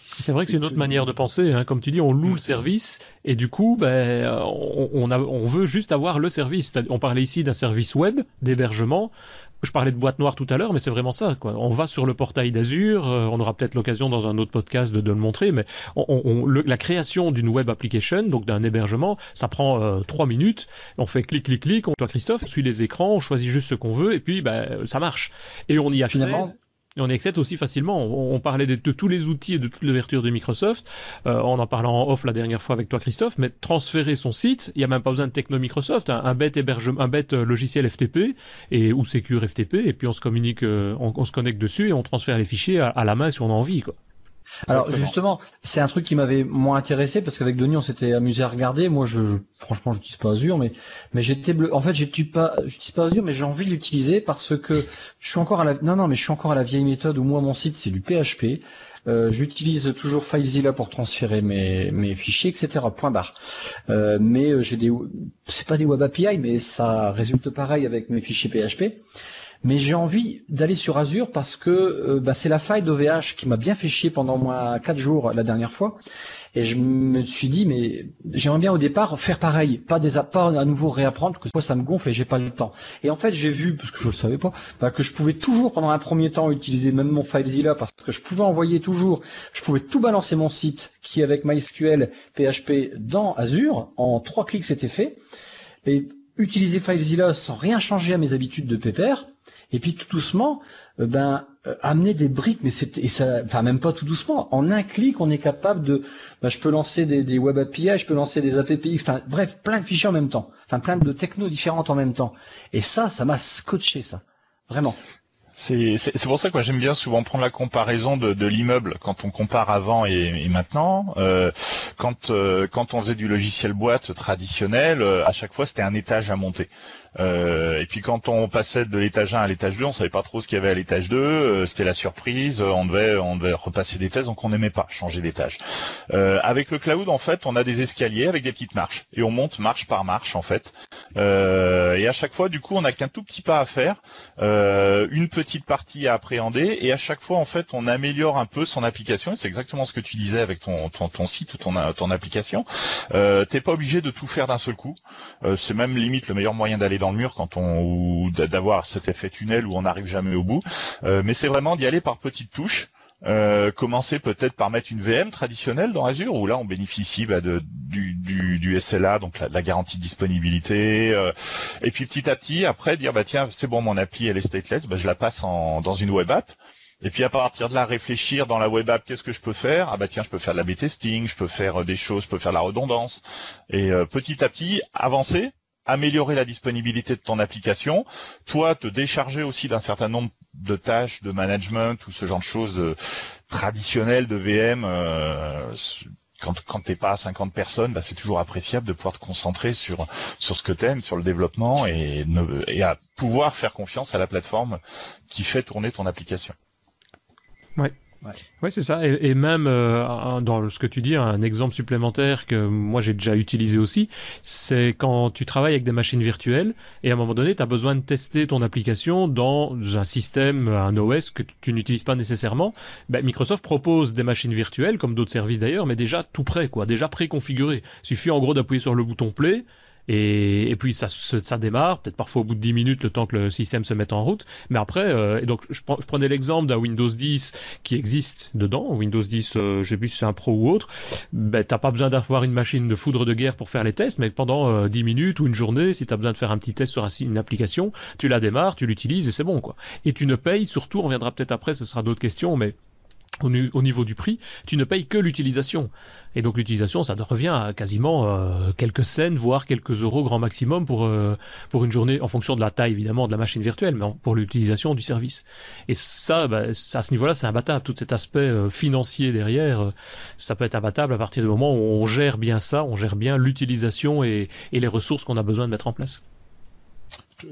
c'est vrai que c'est une autre manière de penser. Hein. Comme tu dis, on loue le service et du coup, ben, on, on, a, on veut juste avoir le service. On parlait ici d'un service web d'hébergement. Je parlais de boîte noire tout à l'heure, mais c'est vraiment ça. Quoi. On va sur le portail d'Azure, euh, on aura peut-être l'occasion dans un autre podcast de, le montrer, mais on, la création d'une web application, donc d'un hébergement, ça prend euh, trois minutes. On fait clic, clic, clic, on toi Christophe, on suit les écrans, on choisit juste ce qu'on veut, et puis ben, ça marche. Et on y accède. Et on y accède aussi facilement. On, parlait de, tous les outils et de toute l'ouverture de Microsoft. Euh, on en parlait en off la dernière fois avec toi, Christophe. Mais transférer son site, il n'y a même pas besoin de techno Microsoft. Un, bête hébergement, un bête euh, logiciel FTP et ou Secure FTP. Et puis on se communique, euh, on, se connecte dessus et on transfère les fichiers à, la main si on a envie. Quoi. Alors justement, c'est un truc qui m'avait moins intéressé parce qu'avec Denis on s'était amusé à regarder. Moi, je, franchement, je n'utilise pas Azure, mais mais j'étais bleu. En fait, j'utilise pas, j'utilise pas Azure, mais j'ai envie de l'utiliser parce que je suis encore à la, non non, mais je suis encore à la vieille méthode où moi mon site c'est du PHP. Euh, j'utilise toujours FileZilla pour transférer mes, mes fichiers, etc. Point barre. Euh, mais euh, j'ai des, c'est pas des Web API, mais ça résulte pareil avec mes fichiers PHP mais j'ai envie d'aller sur Azure parce que euh, bah, c'est la faille d'OVH qui m'a bien fait chier pendant moins quatre jours la dernière fois. Et je me suis dit, mais j'aimerais bien au départ faire pareil, pas des pas à nouveau réapprendre, parce que ça me gonfle et j'ai pas le temps. Et en fait, j'ai vu, parce que je le savais pas, bah, que je pouvais toujours pendant un premier temps utiliser même mon FileZilla parce que je pouvais envoyer toujours, je pouvais tout balancer mon site qui avec MySQL, PHP dans Azure, en trois clics c'était fait. Et utiliser FileZilla sans rien changer à mes habitudes de pépère, et puis tout doucement, euh, ben euh, amener des briques, mais c'est enfin même pas tout doucement. En un clic, on est capable de, ben, je peux lancer des, des, web API, je peux lancer des APPX, bref, plein de fichiers en même temps, enfin plein de technos différentes en même temps. Et ça, ça m'a scotché ça, vraiment. C'est pour ça que j'aime bien souvent prendre la comparaison de, l'immeuble quand on compare avant et, maintenant. Euh, quand quand on faisait du logiciel boîte traditionnel, à chaque fois c'était un étage à monter. Euh, et puis quand on passait de l'étage 1 à l'étage 2, on savait pas trop ce qu'il y avait à l'étage 2. Euh, c'était la surprise. On devait, on devait repasser des thèses, donc on n'aimait pas changer d'étage. Euh, avec le cloud, en fait, on a des escaliers avec des petites marches et on monte marche par marche, en fait. Euh, et à chaque fois, du coup, on n'a qu'un tout petit pas à faire, euh, une petite partie à appréhender, et à chaque fois, en fait, on améliore un peu son application. C'est exactement ce que tu disais avec ton ton, ton site ton ton application. Euh, T'es pas obligé de tout faire d'un seul coup. c'est même limite le meilleur moyen d'aller dans dans le mur quand on ou d'avoir cet effet tunnel où on n'arrive jamais au bout. Euh, mais c'est vraiment d'y aller par petites touches. Euh, commencer peut-être par mettre une VM traditionnelle dans Azure où là on bénéficie bah, de, du, du, du, SLA donc la, garantie de disponibilité euh, et puis petit à petit après dire bah tiens c'est bon mon appli elle est stateless bah, je la passe en, dans une web app et puis à partir de là, réfléchir dans la web app, qu'est-ce que je peux faire? Ah bah tiens, je peux faire de la B-testing, je peux faire des choses, je peux faire de la redondance. Et petit à petit, avancer améliorer la disponibilité de ton application, toi te décharger aussi d'un certain nombre de tâches de management ou ce genre de choses euh, traditionnelles de VM. Euh, quand, t'es pas à 50 personnes, bah, c'est toujours appréciable de pouvoir te concentrer sur ce que t'aimes, sur le développement et, et à pouvoir faire confiance à la plateforme qui fait tourner ton application. Ouais. Ouais, c'est ça. Et, même euh, dans ce que tu dis, un exemple supplémentaire que moi j'ai déjà utilisé aussi, c'est quand tu travailles avec des machines virtuelles et à un moment donné, tu as besoin de tester ton application dans un système, un OS que tu n'utilises pas nécessairement. Ben, Microsoft propose des machines virtuelles, comme d'autres services d'ailleurs, mais déjà tout prêt, quoi, déjà préconfiguré. Suffit en gros d'appuyer sur le bouton play et, et puis ça, ça démarre, peut-être parfois au bout de 10 minutes le temps que le système se mette en route. Mais après, euh, donc je, prenais l'exemple d'un Windows 10 qui existe dedans, Windows 10, euh, j'ai vu si c'est un Pro ou autre. Ben t'as pas besoin d'avoir une machine de foudre de guerre pour faire les tests, mais pendant euh, 10 minutes ou une journée, si tu as besoin de faire un petit test sur une application, tu la démarres, tu l'utilises et c'est bon quoi. Et tu ne payes surtout, on reviendra peut-être après, ce sera d'autres questions, mais au, niveau du prix, tu ne payes que l'utilisation. Et donc l'utilisation, ça revient à quasiment euh, quelques cents, voire quelques euros grand maximum pour, euh, pour une journée, en fonction de la taille évidemment de la machine virtuelle, mais pour l'utilisation du service. Et ça, bah, à ce niveau-là, c'est imbattable. Tout cet aspect euh, financier derrière, ça peut être imbattable à partir du moment où on gère bien ça, on gère bien l'utilisation et les ressources qu'on a besoin de mettre en place.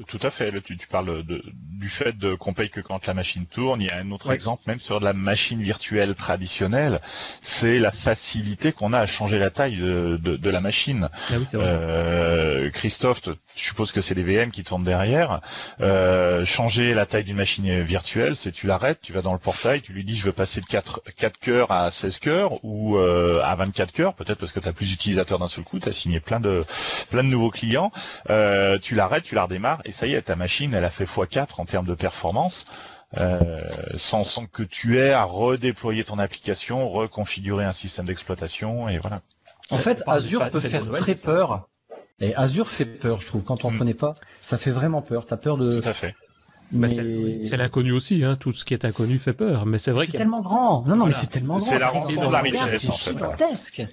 Tout à fait. tu, tu parles de, du fait de, qu'on paye que quand la machine tourne. Il y a un autre exemple, même sur de la machine virtuelle traditionnelle, c'est la facilité qu'on a à changer la taille de, de, de la machine. Ah oui, euh, Christophe, je suppose que c'est les VM qui tournent derrière. Euh, changer la taille d'une machine virtuelle, c'est tu l'arrêtes, tu vas dans le portail, tu lui dis je veux passer de 4, 4 cœurs à 16 cœurs ou euh, à 24 cœurs, peut-être parce que tu as plus d'utilisateurs d'un seul coup, tu as signé plein de plein de nouveaux clients. Tu l'arrêtes, tu la redémarres et ça y est, ta machine, elle a fait x4 en termes de performance. Euh, sans, sans que tu aies à redéployer ton application, reconfigurer un système d'exploitation et voilà. En fait, Azure peut faire très peur. Et Azure fait peur, je trouve. Quand on ne mm. connaît pas, ça fait vraiment peur. T'as peur de. Tout à fait. Bah, c'est l'inconnu aussi, hein. tout ce qui est inconnu fait peur. Mais c'est vrai. C'est tellement grand. Non, non, mais c'est tellement grand. C'est la rencontre de la richesse. C'est gigantesque.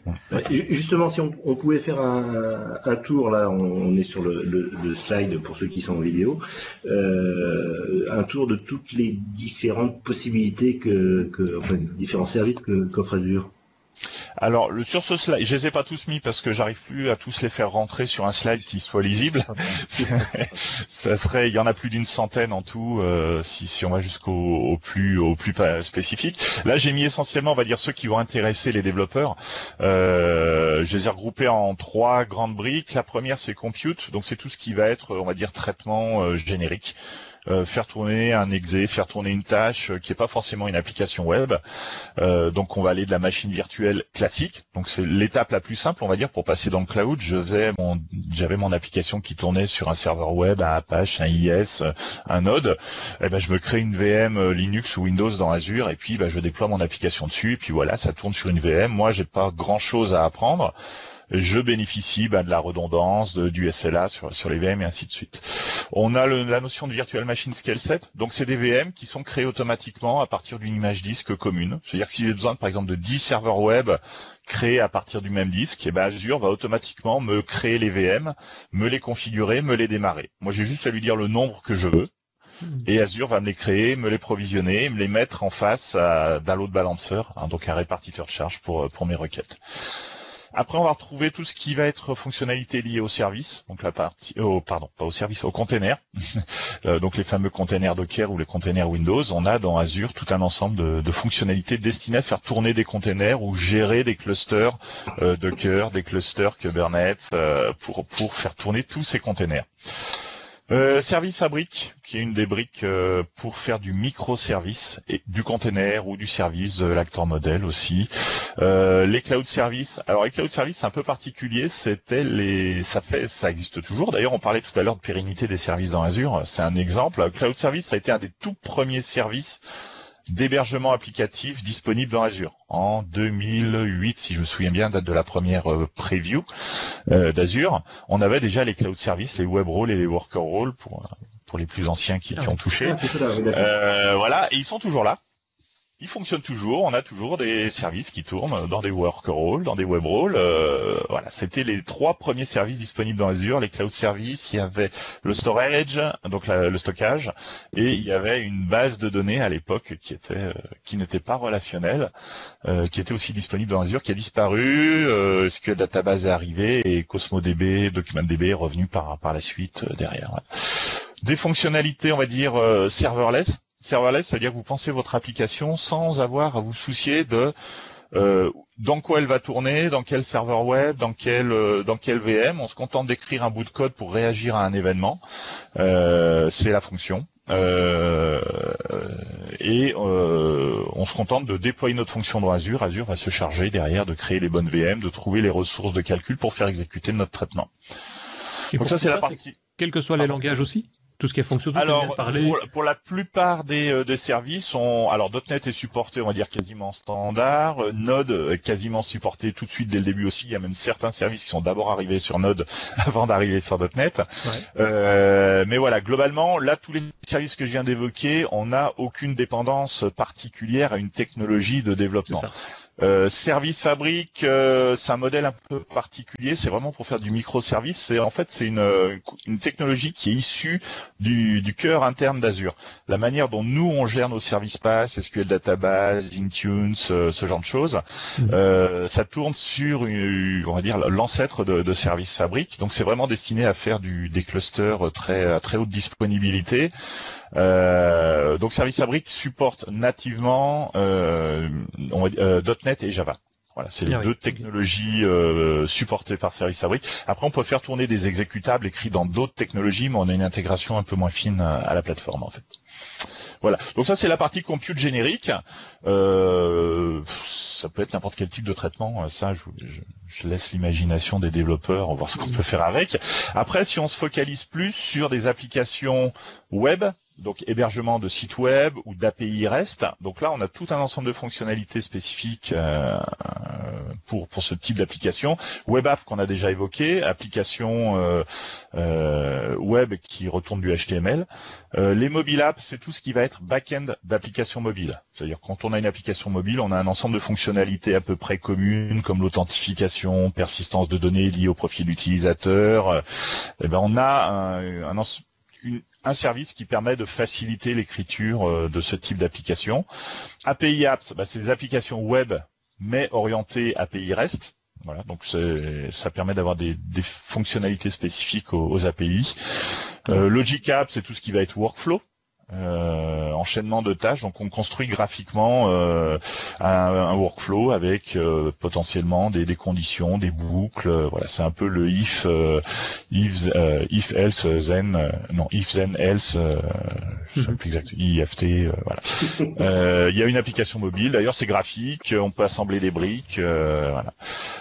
Justement, si on, on, pouvait faire un, un tour là, on, est sur le, le, le, slide pour ceux qui sont en vidéo, euh, un tour de toutes les différentes possibilités que, que enfin, différents services que qu'offre Azure. Alors le, sur ce slide, je les ai pas tous mis parce que j'arrive plus à tous les faire rentrer sur un slide qui soit lisible. ça serait, il y en a plus d'une centaine en tout euh, si, si on va jusqu'au au plus au plus spécifique. Là j'ai mis essentiellement, on va dire ceux qui vont intéresser les développeurs. Euh, je les ai regroupés en trois grandes briques. La première c'est compute, donc c'est tout ce qui va être, on va dire traitement euh, générique. Euh, faire tourner un exe, faire tourner une tâche euh, qui n'est pas forcément une application web. Euh, donc on va aller de la machine virtuelle classique. Donc c'est l'étape la plus simple, on va dire, pour passer dans le cloud. Je faisais mon, j'avais mon application qui tournait sur un serveur web, un Apache, un IS, un Node. Et eh ben je me crée une VM Linux ou Windows dans Azure et puis ben, je déploie mon application dessus. Et puis voilà, ça tourne sur une VM. Moi j'ai pas grand chose à apprendre je bénéficie bah, de la redondance, du SLA sur, sur les VM et ainsi de suite. On a le, la notion de Virtual Machine Scale Set, donc c'est des VM qui sont créés automatiquement à partir d'une image disque commune. C'est-à-dire que si j'ai besoin par exemple de 10 serveurs web créés à partir du même disque, et eh ben Azure va automatiquement me créer les VM, me les configurer, me les démarrer. Moi j'ai juste à lui dire le nombre que je veux. Et Azure va me les créer, me les provisionner, me les mettre en face d'un load balancer, hein, donc un répartiteur de charge pour, pour mes requêtes. Après, on va retrouver tout ce qui va être fonctionnalité liée au service, donc la partie, oh, pardon, pas au service, au container, euh, donc les fameux containers Docker ou les containers Windows. On a dans Azure tout un ensemble de, de fonctionnalités destinées à faire tourner des containers ou gérer des clusters euh, Docker, des clusters Kubernetes euh, pour pour faire tourner tous ces containers. Euh, service fabrique, qui est une des briques euh, pour faire du microservice et du container ou du service de l'acteur modèle aussi. Euh, les cloud services. Alors les cloud services, un peu particulier. C'était les, ça fait, ça existe toujours. D'ailleurs, on parlait tout à l'heure de pérennité des services dans Azure. C'est un exemple. Cloud service, ça a été un des tout premiers services d'hébergement applicatif disponible dans Azure. En 2008, si je me souviens bien, date de la première euh, preview euh, d'Azure, on avait déjà les cloud services, les web roles et les worker roles pour pour les plus anciens qui, qui ont touché. Ah, euh, voilà, et ils sont toujours là il fonctionne toujours. On a toujours des services qui tournent dans des worker dans des web roles. Euh, voilà, c'était les trois premiers services disponibles dans Azure. Les cloud services, il y avait le storage, donc le stockage, et il y avait une base de données à l'époque qui était euh, qui n'était pas relationnelle, euh, qui était aussi disponible dans Azure, qui a disparu. Euh, SQL Database est arrivé et CosmoDB, DocumentDB est revenu par par la suite derrière. Des fonctionnalités, on va dire serverless serverless, ça veut dire que vous pensez votre application sans avoir à vous soucier de euh, dans quoi elle va tourner, dans quel serveur web, dans quel euh, dans quel VM. On se contente d'écrire un bout de code pour réagir à un événement. Euh, c'est la fonction. et on se contente de déployer notre fonction dans Azure. Azure va se charger derrière de créer les bonnes VM, de trouver les ressources de calcul pour faire exécuter notre traitement. Donc ça c'est la partie. Quels que soient les langages aussi tout ce qui est fonction. alors, pour, pour, la plupart des, euh, des services, on, alors .NET est supporté, on va dire quasiment standard. Euh, Node est quasiment supporté tout de suite dès le début aussi. Il y a même certains services qui sont d'abord arrivés sur Node avant d'arriver sur .NET. Ouais. Euh, mais voilà, globalement, là, tous les services que je viens d'évoquer, on n'a aucune dépendance particulière à une technologie de développement. Euh, service fabrique, euh, c'est un modèle un peu particulier. C'est vraiment pour faire du microservice. C'est en fait c'est une, une technologie qui est issue du, du cœur interne d'Azure. La manière dont nous on gère nos services pass, SQL Database, Intune, ce, ce genre de choses, mmh. euh, ça tourne sur on va dire l'ancêtre de, de Service Fabric. Donc c'est vraiment destiné à faire du, des clusters très à très haute disponibilité. Euh, donc Service Fabric supporte nativement euh, euh, .NET et Java. Voilà, c'est les ah deux technologies euh, supportées par Service Fabric. Après, on peut faire tourner des exécutables écrits dans d'autres technologies, mais on a une intégration un peu moins fine à la plateforme en fait. Voilà. Donc ça, c'est la partie compute générique. Euh, ça peut être n'importe quel type de traitement. Ça, je, je, je laisse l'imagination des développeurs voir ce qu'on peut faire avec. Après, si on se focalise plus sur des applications web, donc hébergement de sites web ou d'API REST. Donc là, on a tout un ensemble de fonctionnalités spécifiques euh, pour pour ce type d'application. Web app qu'on a déjà évoqué, application euh, euh, web qui retourne du HTML. les mobile apps, c'est tout ce qui va être back-end d'application mobile. C'est-à-dire quand on a une application mobile, on a un ensemble de fonctionnalités à peu près communes comme l'authentification, persistance de données liées au profil utilisateur. Eh ben on a un, un, un service qui permet de faciliter l'écriture euh, de ce type d'application. API Apps, bah, c'est des applications web mais orientées API REST. Voilà, donc ça permet d'avoir des, fonctionnalités spécifiques aux, API. Euh, Logic Apps, c'est tout ce qui va être workflow. Euh, enchaînement de tâches. Donc on construit graphiquement euh, un, workflow avec euh, potentiellement des, des, conditions, des boucles. voilà, c'est un peu le if, if, if else then, non if then else. je sais mhm. plus exactement. IFT. voilà. Il y a une application mobile. D'ailleurs, c'est graphique. On peut assembler des briques. voilà.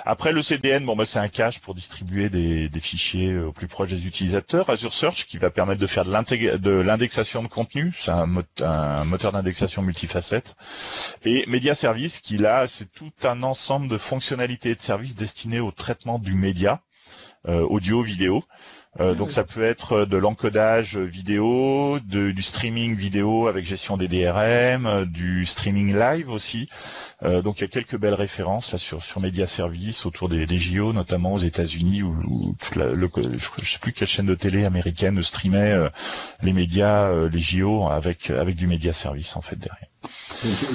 Après le CDN, bon bah c'est un cache pour distribuer des, des fichiers au plus proche des utilisateurs. Azure Search qui va permettre de faire de l'indexation de contenu c'est un, moteur d'indexation multifacette. Et Media Service, qui là, c'est tout un ensemble de fonctionnalités et de services destinés au traitement du média, euh, audio, vidéo. Euh, donc ça peut être de l'encodage vidéo, du streaming vidéo avec gestion des DRM, euh, du streaming live aussi. Euh, donc il y a quelques belles références là sur sur Media Service autour des, JO, notamment aux États-Unis où, le, je sais plus quelle chaîne de télé américaine streamait les médias, les JO avec avec du Media Service en fait derrière.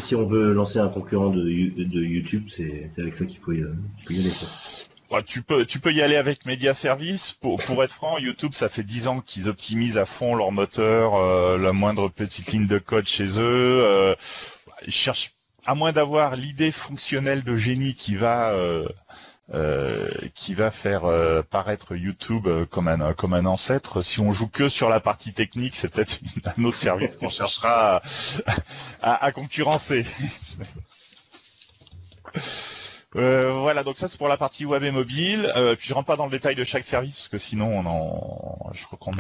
si on veut lancer un concurrent de, de YouTube, c'est avec ça qu'il faut y aller. Bah, tu peux, tu peux y aller avec Media Service. Pour, pour être franc, YouTube, ça fait 10 ans qu'ils optimisent à fond leur moteur, euh, la moindre petite ligne de code chez eux. Euh, cherchent, à moins d'avoir l'idée fonctionnelle de génie qui va, euh, qui va faire paraître YouTube comme un, comme un ancêtre. Si on joue que sur la partie technique, c'est peut-être un autre service qu'on cherchera à concurrencer. Euh, voilà, donc ça c'est pour la partie web et mobile. Euh, puis je rentre pas dans le détail de chaque service parce que sinon on en, je crois qu'on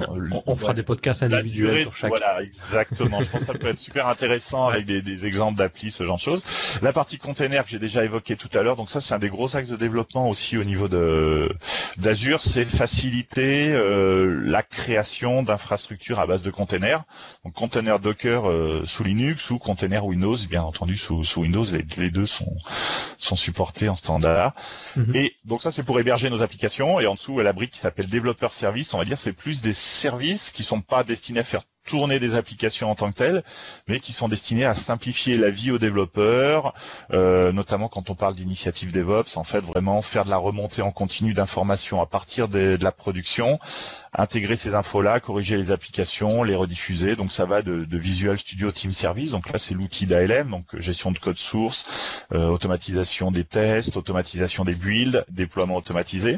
on, fera des podcasts individuels sur chaque. Voilà, exactement. je pense que ça peut être super intéressant avec des, des exemples d'appli, ce genre de choses. La partie container que j'ai déjà évoqué tout à l'heure, donc ça c'est un des gros axes de développement aussi au niveau de d'Azure, c'est faciliter euh, la création d'infrastructures à base de containers. Donc container Docker euh, sous Linux ou container Windows, bien entendu sous, sous Windows, les, les deux sont sont supportés en standard. Mhm. Et donc ça c'est pour héberger nos applications. Et en dessous la brique qui s'appelle développeur service, on va dire c'est plus des services qui sont pas destinés à faire tourner des applications en tant que telles, mais qui sont destinés à simplifier la vie aux développeurs, euh, notamment quand on parle d'initiative DevOps, en fait vraiment faire de la remontée en continu d'informations à partir de, la production, intégrer ces infos-là, corriger les applications, les rediffuser. Donc ça va de, Visual Studio Team Service, donc là c'est l'outil d'ALM, donc gestion de code source, euh, automatisation des tests, automatisation des builds, déploiement automatisé.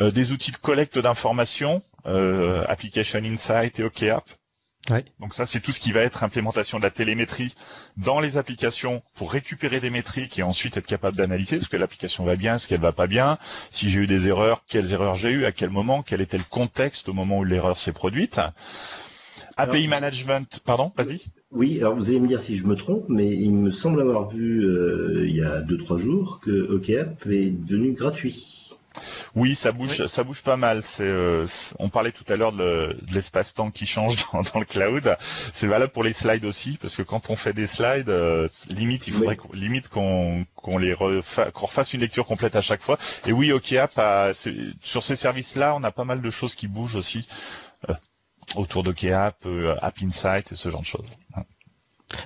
Euh, des outils de collecte d'informations, euh, Application Insight et OKApp. Ouais. Donc ça, c'est tout ce qui va être implémentation de la télémétrie dans les applications pour récupérer des métriques et ensuite être capable d'analyser ce que l'application va bien, ce qu'elle va pas bien, si j'ai eu des erreurs, quelles erreurs j'ai eu, à quel moment, quel était le contexte au moment où l'erreur s'est produite. API Management, pardon, vas-y. Oui, alors vous allez me dire si je me trompe, mais il me semble avoir vu euh, il y a deux trois jours que OKApp est devenu gratuit. Oui, ça bouge, ça bouge pas mal. C'est, euh, on parlait tout à l'heure de, l'espace-temps qui change dans, le cloud. C'est valable pour les slides aussi, parce que quand on fait des slides, euh, limite, il faudrait limite qu'on qu'on les qu'on refasse une lecture complète à chaque fois. Et oui, OKApp, sur ces services-là, on a pas mal de choses qui bougent aussi euh, autour d'OKApp, App Insight et ce genre de choses.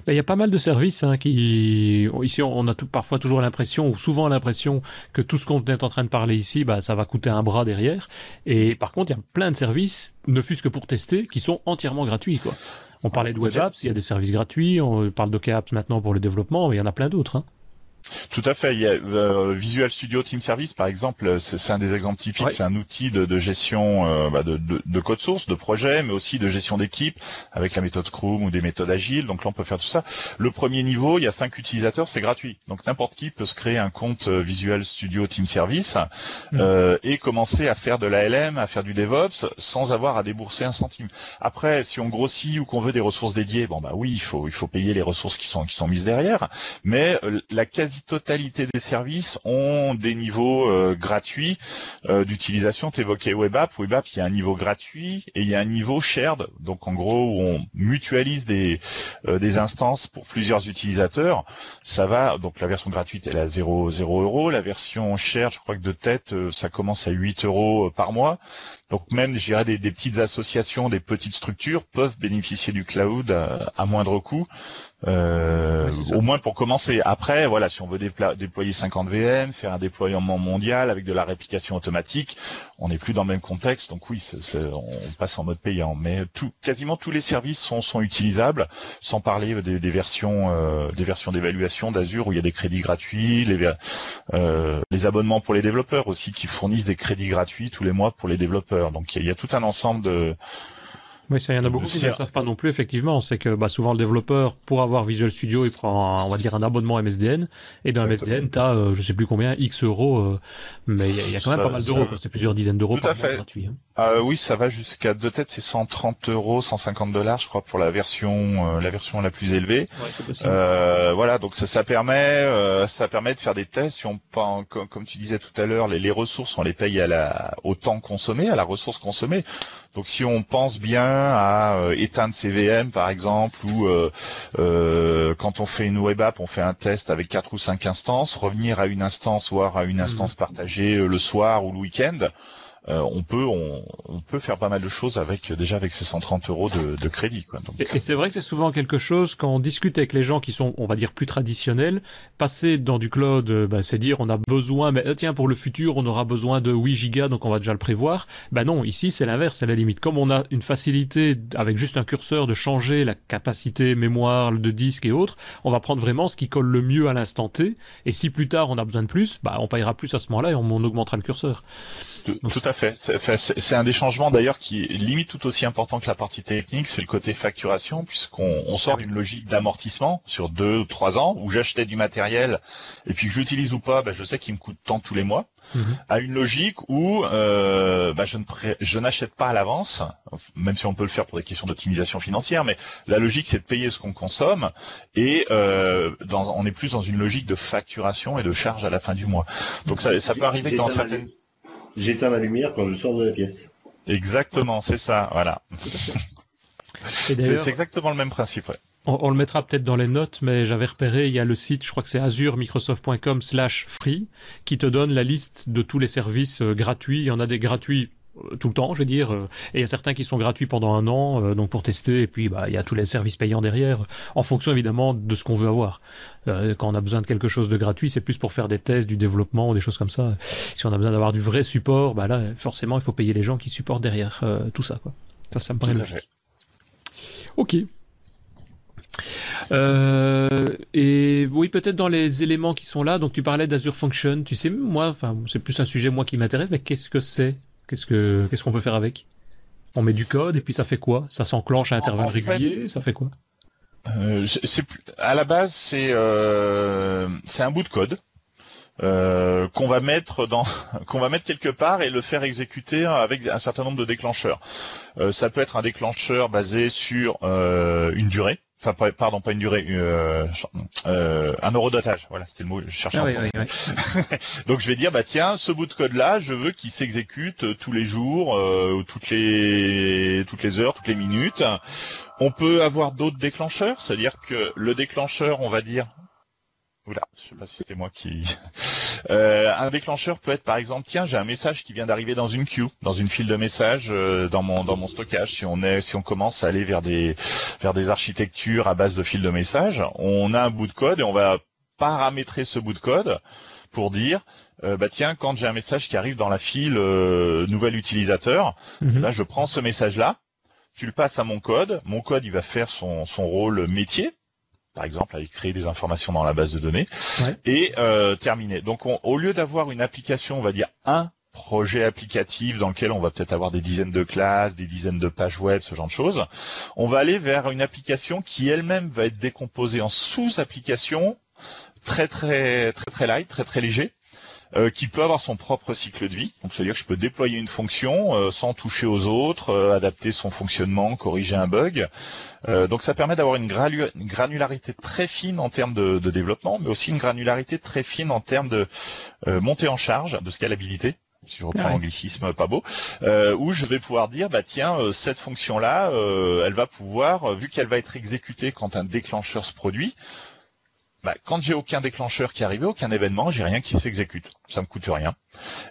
Ben, il y a pas mal de services hein, qui ici on a tout, parfois toujours l'impression ou souvent l'impression que tout ce qu'on est en train de parler ici, bah, ça va coûter un bras derrière. Et par contre, il y a plein de services, ne fût-ce que pour tester, qui sont entièrement gratuits. Quoi. On parlait de Web Apps, il y a des services gratuits. On parle d'OK Apps maintenant pour le développement, mais il y en a plein d'autres. Hein. Tout à fait. Il y a euh, Visual Studio Team Service, par exemple, c'est un des exemples typiques. C'est un outil de, de gestion euh, bah, de, de, de, code source, de projet, mais aussi de gestion d'équipe avec la méthode Scrum ou des méthodes agiles. Donc là, on peut faire tout ça. Le premier niveau, il y a cinq utilisateurs, c'est gratuit. Donc n'importe qui peut se créer un compte euh, Visual Studio Team Service mmh. euh, et commencer à faire de l'ALM, à faire du DevOps sans avoir à débourser un centime. Après, si on grossit ou qu'on veut des ressources dédiées, bon bah oui, il faut il faut payer les ressources qui sont qui sont mises derrière. Mais la quasi totalité des services ont des niveaux euh, gratuits euh, d'utilisation. Tu évoquais WebApp. WebApp, il y a un niveau gratuit et il y a un niveau shared. Donc en gros, où on mutualise des, euh, des instances pour plusieurs utilisateurs. Ça va, donc la version gratuite, elle est à 0, 0 euros. La version shared, je crois que de tête, ça commence à 8 euros par mois. Donc même, je dirais, des, des, petites associations, des petites structures peuvent bénéficier du cloud à, à moindre coût. Euh, au moins pour commencer. Après, voilà, si on veut déployer 50 VM, faire un déploiement mondial avec de la réplication automatique, on n'est plus dans le même contexte. Donc oui, on passe en mode payant. Mais tout, quasiment tous les services sont, sont utilisables, sans parler des, des versions, euh, des versions d'évaluation d'Azure où il y a des crédits gratuits, les, euh, les abonnements pour les développeurs aussi qui fournissent des crédits gratuits tous les mois pour les développeurs. Donc il y a, tout un ensemble de oui, ça, il y en a beaucoup qui ne le savent pas non plus, effectivement. C'est que bah, souvent le développeur, pour avoir Visual Studio, il prend, on va dire, un abonnement MSDN. Et dans MSDN, tu as, euh, je sais plus combien, X euros. Euh, mais il y, a quand même pas mal d'euros. C'est plusieurs dizaines d'euros par mois gratuit. Hein. Euh, oui, ça va jusqu'à de tête, c'est 130 euros, 150 dollars, je crois, pour la version, euh, la version la plus élevée. Ouais, c'est possible. Euh, voilà, donc ça, ça permet, euh, ça permet de faire des tests. Si on, comme, comme tu disais tout à l'heure, les, les, ressources, on les paye à la, au temps consommé, à la ressource consommée. Donc si on pense bien à euh, éteindre CVM par exemple, ou euh, euh, quand on fait une web app, on fait un test avec quatre ou cinq instances, revenir à une instance, voire à une instance mmh. partagée le soir ou le week-end. Euh, on peut on, on, peut faire pas mal de choses avec déjà avec ces 130 euros de, de crédit. Quoi. Donc, et, et c'est vrai que c'est souvent quelque chose quand on discute avec les gens qui sont, on va dire, plus traditionnels. Passer dans du cloud, euh, bah, c'est dire on a besoin, mais euh, tiens pour le futur on aura besoin de 8 gigas, donc on va déjà le prévoir. Ben non, ici c'est l'inverse, c'est la limite. Comme on a une facilité avec juste un curseur de changer la capacité mémoire de disque et autres, on va prendre vraiment ce qui colle le mieux à l'instant T. Et si plus tard on a besoin de plus, bah on payera plus à ce moment-là et on, on augmentera le curseur. Tout, tout à fait. C'est un des changements d'ailleurs qui est limite tout aussi important que la partie technique, c'est le côté facturation, puisqu'on on sort d'une logique d'amortissement sur deux ou trois ans, où j'achetais du matériel et puis que j'utilise ou pas, bah, je sais qu'il me coûte tant tous les mois, -hmm. à une logique où euh, bah, je n'achète pas à l'avance, même si on peut le faire pour des questions d'optimisation financière, mais la logique c'est de payer ce qu'on consomme et euh, dans, on est plus dans une logique de facturation et de charge à la fin du mois. Donc ça, ça peut arriver dans certaines j'éteins la lumière quand je sors de la pièce. Exactement, c'est ça, voilà. c'est exactement le même principe. Ouais. On, on, le mettra peut-être dans les notes, mais j'avais repéré, il y a le site, je crois que c'est azuremicrosoft.com slash free, qui te donne la liste de tous les services euh, gratuits. Il y en a des gratuits tout le temps, je veux dire. Euh, et il y a certains qui sont gratuits pendant un an, euh, donc pour tester. Et puis, bah, il y a tous les services payants derrière, en fonction évidemment de ce qu'on veut avoir. Euh, quand on a besoin de quelque chose de gratuit, c'est plus pour faire des tests, du développement, des choses comme ça. Si on a besoin d'avoir du vrai support, bah là, forcément, il faut payer les gens qui supportent derrière euh, tout ça. Quoi. Ça, ça me paraît logique. Ok. Euh, et oui, peut-être dans les éléments qui sont là. Donc, tu parlais d'Azure Function. Tu sais, moi, enfin, c'est plus un sujet moi qui m'intéresse, mais qu'est-ce que c'est? Qu'est-ce que qu'est-ce qu'on peut faire avec? On met du code et puis ça fait quoi? Ça s'enclenche à intervalles réguliers Ça fait quoi? euh, c'est à la base c'est euh, c'est un bout de code euh, qu'on va mettre dans qu'on va mettre quelque part et le faire exécuter avec un certain nombre de déclencheurs. Euh, ça peut être un déclencheur basé sur euh, une durée enfin pardon pas une durée euh, euh, un eurodotage voilà c'était le mot je cherchais ah, oui, oui, oui. donc je vais dire bah tiens ce bout de code là je veux qu'il s'exécute euh, tous les jours euh, toutes les toutes les heures toutes les minutes on peut avoir d'autres déclencheurs c'est à dire que le déclencheur on va dire Oula, je sais pas si c'était moi qui. Euh, un déclencheur peut être par exemple, tiens, j'ai un message qui vient d'arriver dans une queue, dans une file de messages, euh, dans mon dans mon stockage. Si on est, si on commence à aller vers des vers des architectures à base de files de messages, on a un bout de code et on va paramétrer ce bout de code pour dire, euh, bah tiens, quand j'ai un message qui arrive dans la file euh, nouvel utilisateur, mm -hmm. là je prends ce message là, tu le passes à mon code, mon code il va faire son son rôle métier par exemple, aller créer des informations dans la base de données, et euh, terminer. Donc, au lieu d'avoir une application, on va dire un projet applicatif dans lequel on va peut-être avoir des dizaines de classes, des dizaines de pages web, ce genre de choses, on va aller vers une application qui elle-même va être décomposée en sous-applications très très très très light, très très léger, euh, qui peut avoir son propre cycle de vie. Donc, c'est-à-dire que je peux déployer une fonction euh, sans toucher aux autres, euh, adapter son fonctionnement, corriger un bug. donc, ça permet d'avoir une, granularité très fine en termes de, de, développement, mais aussi une granularité très fine en termes de montée en charge, de scalabilité si je reprends ah l'anglicisme pas beau, où je vais pouvoir dire bah tiens cette fonction là, elle va pouvoir vu qu'elle va être exécutée quand un déclencheur se produit, bah, quand j'ai aucun déclencheur qui arrive, aucun événement, j'ai rien qui s'exécute. Ça me coûte rien.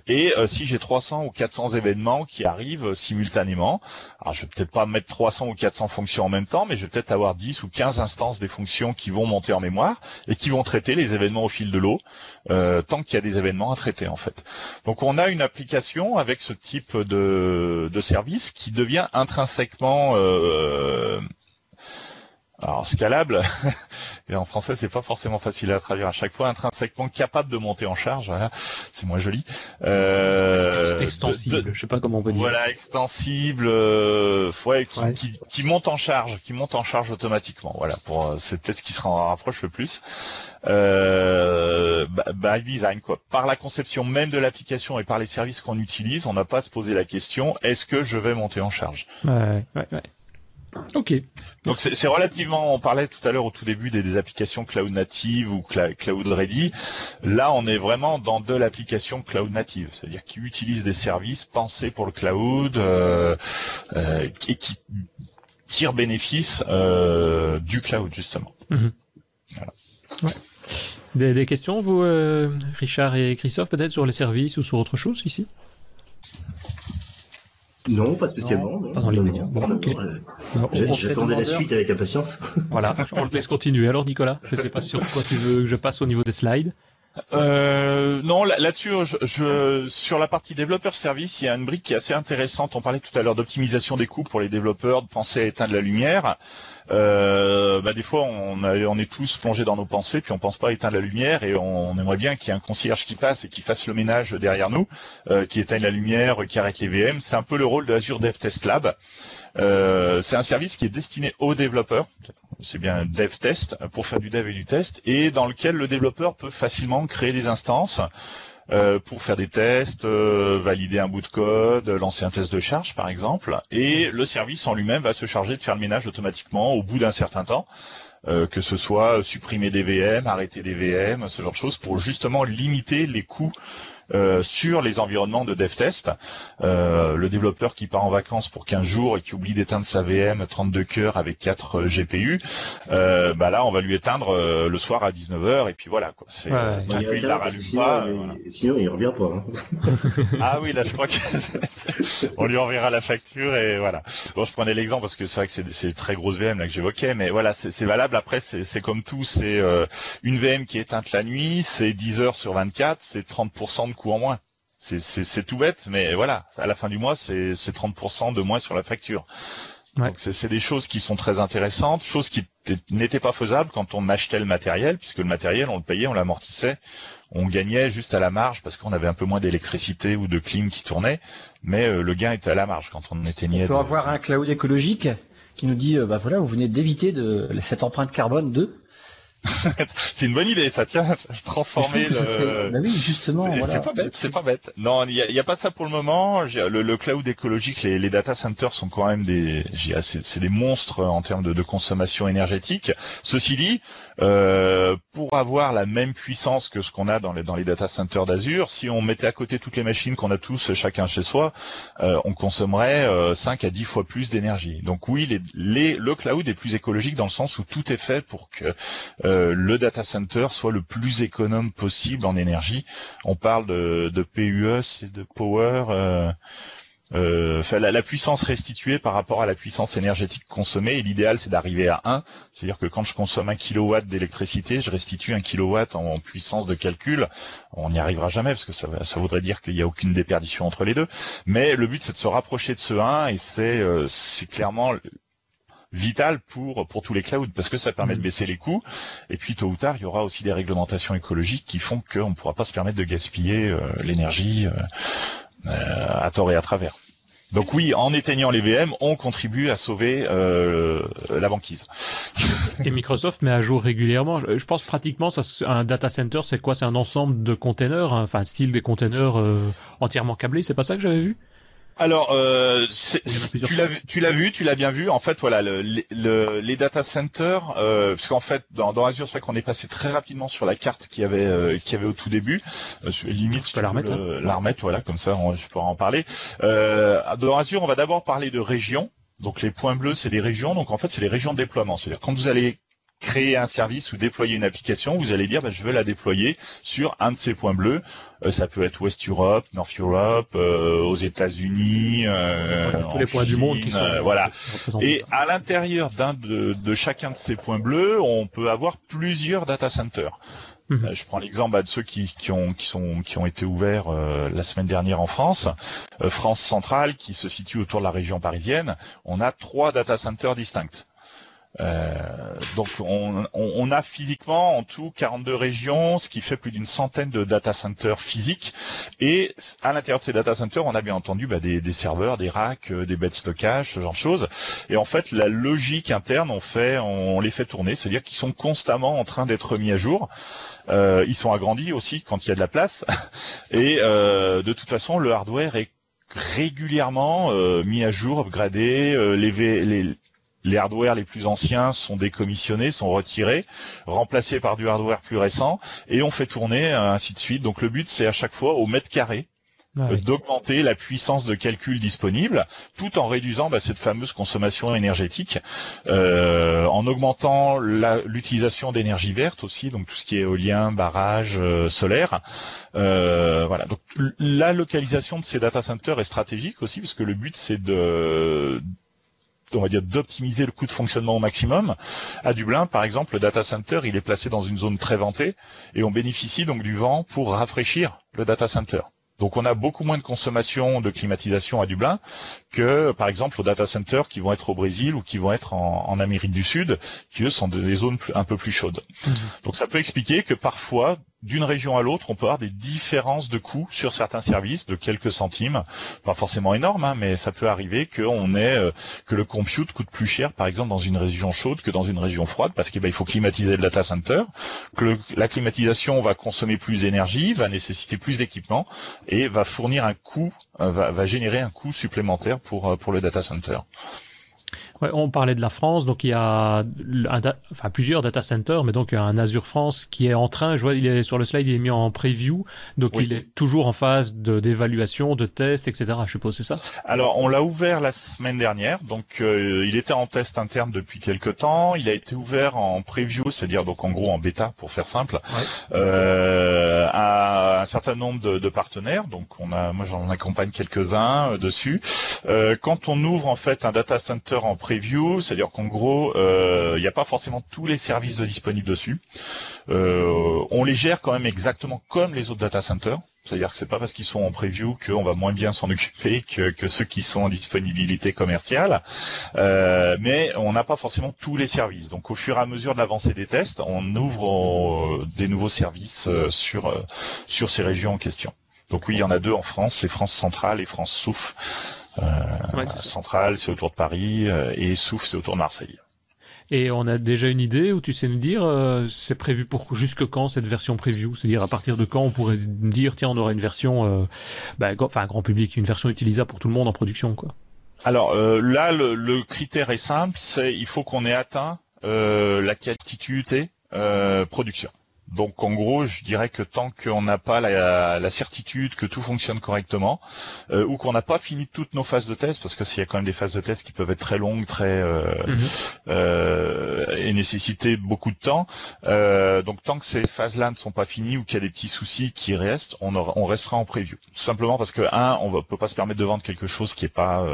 Et euh, si j'ai 300 ou 400 événements qui arrivent euh, simultanément, alors je vais peut-être pas mettre 300 ou 400 fonctions en même temps, mais je vais peut-être avoir 10 ou 15 instances des fonctions qui vont monter en mémoire et qui vont traiter les événements au fil de l'eau, euh, tant qu'il y a des événements à traiter en fait. Donc on a une application avec ce type de, de service qui devient intrinsèquement euh, alors scalable, et en français c'est pas forcément facile à traduire à chaque fois, intrinsèquement capable de monter en charge, voilà, c'est moins joli. Euh, extensible, je sais pas comment on peut dire. Voilà, extensible, euh, ouais, qui, Qui, monte en charge, qui monte en charge automatiquement. Voilà, pour euh, c'est peut-être ce qui se rapproche le plus. Euh, by design quoi. Par la conception même de l'application et par les services qu'on utilise, on n'a pas à se poser la question est-ce que je vais monter en charge? Ouais, ouais, ouais. Ok. Donc c'est relativement, on parlait tout à l'heure au tout début des, applications cloud native ou cloud ready. Là, on est vraiment dans de l'application cloud native, c'est-à-dire qui utilise des services pensés pour le cloud euh, euh, et qui tire bénéfice euh, du cloud justement. Mhm. Des, des, questions, vous, Richard et Christophe, peut-être sur les services ou sur autre chose ici? Non, pas spécialement. Non, pas dans les médias. J'attendais la suite avec impatience. Voilà, on le laisse continuer. Alors Nicolas, je ne sais pas sur quoi tu veux que je passe au niveau des slides. Euh, non, là-dessus, je, je, sur la partie développeur service, il y a une brique qui est assez intéressante. On parlait tout à l'heure d'optimisation des coûts pour les développeurs, de penser à éteindre la lumière. Euh, bah, des fois, on, on, est tous plongés dans nos pensées, puis on pense pas à éteindre la lumière, et on, aimerait bien qu'il y ait un concierge qui passe et qui fasse le ménage derrière nous, euh, qui éteigne la lumière, qui arrête les VM. C'est un peu le rôle de Azure Dev Test Lab. Euh, c'est un service qui est destiné aux développeurs, c'est bien dev test pour faire du dev et du test, et dans lequel le développeur peut facilement créer des instances euh, pour faire des tests, euh, valider un bout de code, lancer un test de charge par exemple, et le service en lui-même va se charger de faire le ménage automatiquement au bout d'un certain temps. que ce soit supprimer des VM, arrêter des VM, ce genre de choses, pour justement limiter les coûts euh, sur les environnements de dev test. Euh, le développeur qui part en vacances pour 15 jours et qui oublie d'éteindre sa VM 32 cœurs avec 4 euh, GPU, bah là on va lui éteindre le soir à 19h et puis voilà quoi. C'est il, la rallume pas. Sinon il revient pas. Hein. ah oui là je crois que on lui enverra la facture et voilà. Bon je prenais l'exemple parce que c'est vrai que c'est c'est très grosse VM là que j'évoquais mais voilà c'est valable après c'est comme tout c'est une VM qui est éteinte la nuit c'est 10 heures sur 24 c'est 30% de coût en moins. C'est tout bête, mais voilà, à la fin du mois, c'est 30% de moins sur la facture. Donc c'est des choses qui sont très intéressantes, choses qui n'étaient pas faisables quand on achetait le matériel, puisque le matériel, on le payait, on l'amortissait, on gagnait juste à la marge parce qu'on avait un peu moins d'électricité ou de clim qui tournait, mais euh, le gain était à la marge quand on éteignait. On peut avoir un cloud écologique qui nous dit, euh, bah voilà, vous venez d'éviter de cette empreinte carbone de c'est une bonne idée, ça. tient transformer le. Bah oui, justement. C'est pas bête, c'est pas bête. Non, il y a, pas ça pour le moment. Le, le cloud écologique, les, les, data centers sont quand même des, c'est des monstres en termes de, de, consommation énergétique. Ceci dit, euh, pour avoir la même puissance que ce qu'on a dans les dans les data centers d'Azure, si on mettait à côté toutes les machines qu'on a tous chacun chez soi, euh, on consommerait euh, 5 à 10 fois plus d'énergie. Donc oui, les, les, le cloud est plus écologique dans le sens où tout est fait pour que euh, euh, le data center soit le plus économe possible en énergie. On parle de, de PUE, et de power. Euh, euh, la, puissance restituée par rapport à la puissance énergétique consommée. Et l'idéal, c'est d'arriver à 1. C'est-à-dire que quand je consomme un kilowatt d'électricité, je restitue un kilowatt en, puissance de calcul. On n'y arrivera jamais parce que ça, ça voudrait dire qu'il n'y a aucune déperdition entre les deux. Mais le but, c'est de se rapprocher de ce 1 et c'est clairement vital pour pour tous les clouds parce que ça permet de mm. baisser les coûts et puis tôt ou tard il y aura aussi des réglementations écologiques qui font qu'on ne pourra pas se permettre de gaspiller euh, l'énergie euh, à tort et à travers. Donc oui, en éteignant les VM, on contribue à sauver euh, la banquise. Et Microsoft met à jour régulièrement. Je pense pratiquement, ça, un data center, c'est quoi? C'est un ensemble de containers, hein, enfin style des containers entièrement câblés. C'est pas ça que j'avais vu? Alors, euh, tu l'as vu, tu l'as vu, tu l'as bien vu. En fait, voilà, le, les data centers, euh, parce qu'en fait, dans, dans Azure, c'est vrai qu'on est passé très rapidement sur la carte qui avait, euh, qui avait au tout début. Euh, limite, tu peux la remettre, hein. la remettre, voilà, comme ça, on, je pourrai en parler. Euh, dans Azure, on va d'abord parler de régions. Donc les points bleus, c'est les régions. Donc en fait, c'est les régions de déploiement. C'est-à-dire quand vous allez créer un service ou déployer une application, vous allez dire bah, je veux la déployer sur un de ces points bleus. Euh, ça peut être West Europe, North Europe, euh, aux États-Unis, euh, tous les points du monde qui sont voilà. Et à l'intérieur d'un de, chacun de ces points bleus, on peut avoir plusieurs data centers. Mhm. Je prends l'exemple bah, de ceux qui, qui, ont, qui, sont, qui ont été ouverts la semaine dernière en France. France centrale, qui se situe autour de la région parisienne, on a trois data centers distincts. Euh, donc on, on, a physiquement en tout 42 régions, ce qui fait plus d'une centaine de data centers physiques. Et à l'intérieur de ces data centers, on a bien entendu bah, des, des, serveurs, des racks, euh, des bêtes de stockage, ce genre de choses. Et en fait, la logique interne, on fait, on, les fait tourner, c'est-à-dire qu'ils sont constamment en train d'être mis à jour. Euh, ils sont agrandis aussi quand il y a de la place. Et euh, de toute façon, le hardware est régulièrement euh, mis à jour, upgradé, euh, les, les, les hardware les plus anciens sont décommissionnés, sont retirés, remplacés par du hardware plus récent, et on fait tourner ainsi de suite. Donc le but, c'est à chaque fois au mètre carré ah d'augmenter la puissance de calcul disponible, tout en réduisant bah, cette fameuse consommation énergétique, euh, en augmentant l'utilisation d'énergie verte aussi, donc tout ce qui est éolien, barrage, euh, solaire. Euh, voilà. Donc la localisation de ces data centers est stratégique aussi, parce que le but c'est de on va dire d'optimiser le coût de fonctionnement au maximum. À Dublin, par exemple, le data center, il est placé dans une zone très ventée et on bénéficie donc du vent pour rafraîchir le data center. Donc on a beaucoup moins de consommation de climatisation à Dublin que par exemple aux data centers qui vont être au Brésil ou qui vont être en, Amérique du Sud, qui eux sont des zones un peu plus chaudes. Mmh. Donc ça peut expliquer que parfois d'une région à l'autre, on peut avoir des différences de coûts sur certains services de quelques centimes, pas forcément énormes, hein, mais ça peut arriver ait euh, que le compute coûte plus cher, par exemple dans une région chaude que dans une région froide, parce qu'il ben, faut climatiser le data center, que la climatisation va consommer plus d'énergie, va nécessiter plus d'équipement et va fournir un coût, euh, va, générer un coût supplémentaire pour euh, pour le data center. Ouais, on parlait de la France, donc il y a un enfin, plusieurs data centers, mais donc il y a un Azure France qui est en train, je vois, il est sur le slide, il est mis en preview, donc il est toujours en phase d'évaluation, de, test, etc. Je suppose, c'est ça? Alors, on l'a ouvert la semaine dernière, donc euh, il était en test interne depuis quelques temps, il a été ouvert en preview, c'est-à-dire donc en gros en bêta, pour faire simple, euh, à un certain nombre de, de, partenaires, donc on a, moi j'en accompagne quelques-uns euh, dessus. Quand on ouvre en fait un data center en preview, c'est-à-dire qu'en gros, il euh, n'y a pas forcément tous les services disponibles dessus. Euh, on les gère quand même exactement comme les autres data centers. C'est-à-dire que c'est pas parce qu'ils sont en preview qu'on va moins bien s'en occuper que, ceux qui sont en disponibilité commerciale. Euh, mais on n'a pas forcément tous les services. Donc au fur et à mesure de l'avancée des tests, on ouvre des nouveaux services sur sur ces régions en question. Donc oui, il y en a deux en France, c'est France centrale et France Souf. Euh, centrale, c'est autour de Paris, euh, et Souf, c'est autour de Marseille. Et on a déjà une idée où tu sais nous dire, euh, c'est prévu pour jusque quand cette version preview? C'est-à-dire à partir de quand on pourrait dire, tiens, on aura une version, bah, enfin grand public, une version utilisable pour tout le monde en production, quoi? Alors là, le, critère est simple, c'est il faut qu'on ait atteint la qualité production. Donc en gros, je dirais que tant qu'on n'a pas la, certitude que tout fonctionne correctement, euh, ou qu'on n'a pas fini toutes nos phases de test, parce que s'il y a quand même des phases de test qui peuvent être très longues, très euh, mhm. euh, et nécessiter beaucoup de temps, donc tant que ces phases-là ne sont pas finies ou qu'il y a des petits soucis qui restent, on, on restera en preview. Tout simplement parce que un, on ne peut pas se permettre de vendre quelque chose qui est pas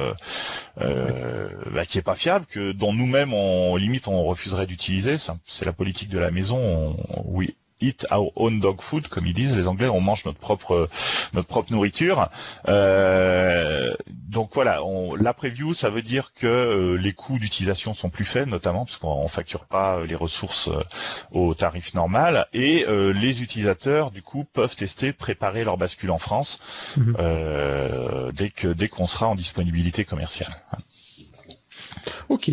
bah, qui est pas fiable, que dont nous-mêmes on limite on refuserait d'utiliser. C'est la politique de la maison. oui, eat our own dog food, comme ils disent les Anglais, on mange notre propre notre propre nourriture. Euh, donc voilà, on, la preview, ça veut dire que les coûts d'utilisation sont plus faibles, notamment parce qu'on facture pas les ressources au tarif normal, et les utilisateurs du coup peuvent tester, préparer leur bascule en France mhm. dès que dès qu'on sera en disponibilité commerciale. Ok.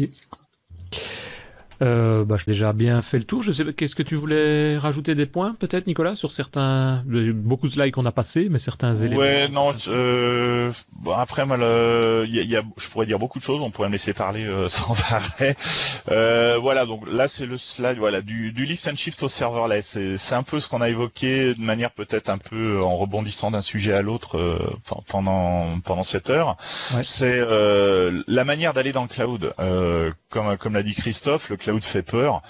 Euh, bah, j'ai déjà bien fait le tour. Je sais qu'est-ce que tu voulais rajouter des points, peut-être, Nicolas, sur certains, beaucoup de slides qu'on a passés, mais certains éléments. Ouais, non. Euh, après, mal, il y a, je pourrais dire beaucoup de choses. On pourrait me laisser parler euh, sans arrêt. Euh, voilà. Donc là, c'est le slide, voilà, du, du lift and shift au serverless. C'est un peu ce qu'on a évoqué de manière peut-être un peu en rebondissant d'un sujet à l'autre euh, pendant pendant cette heure. Ouais. C'est la manière d'aller dans le cloud. comme comme l'a dit Christophe, le cloud cloud fait peur.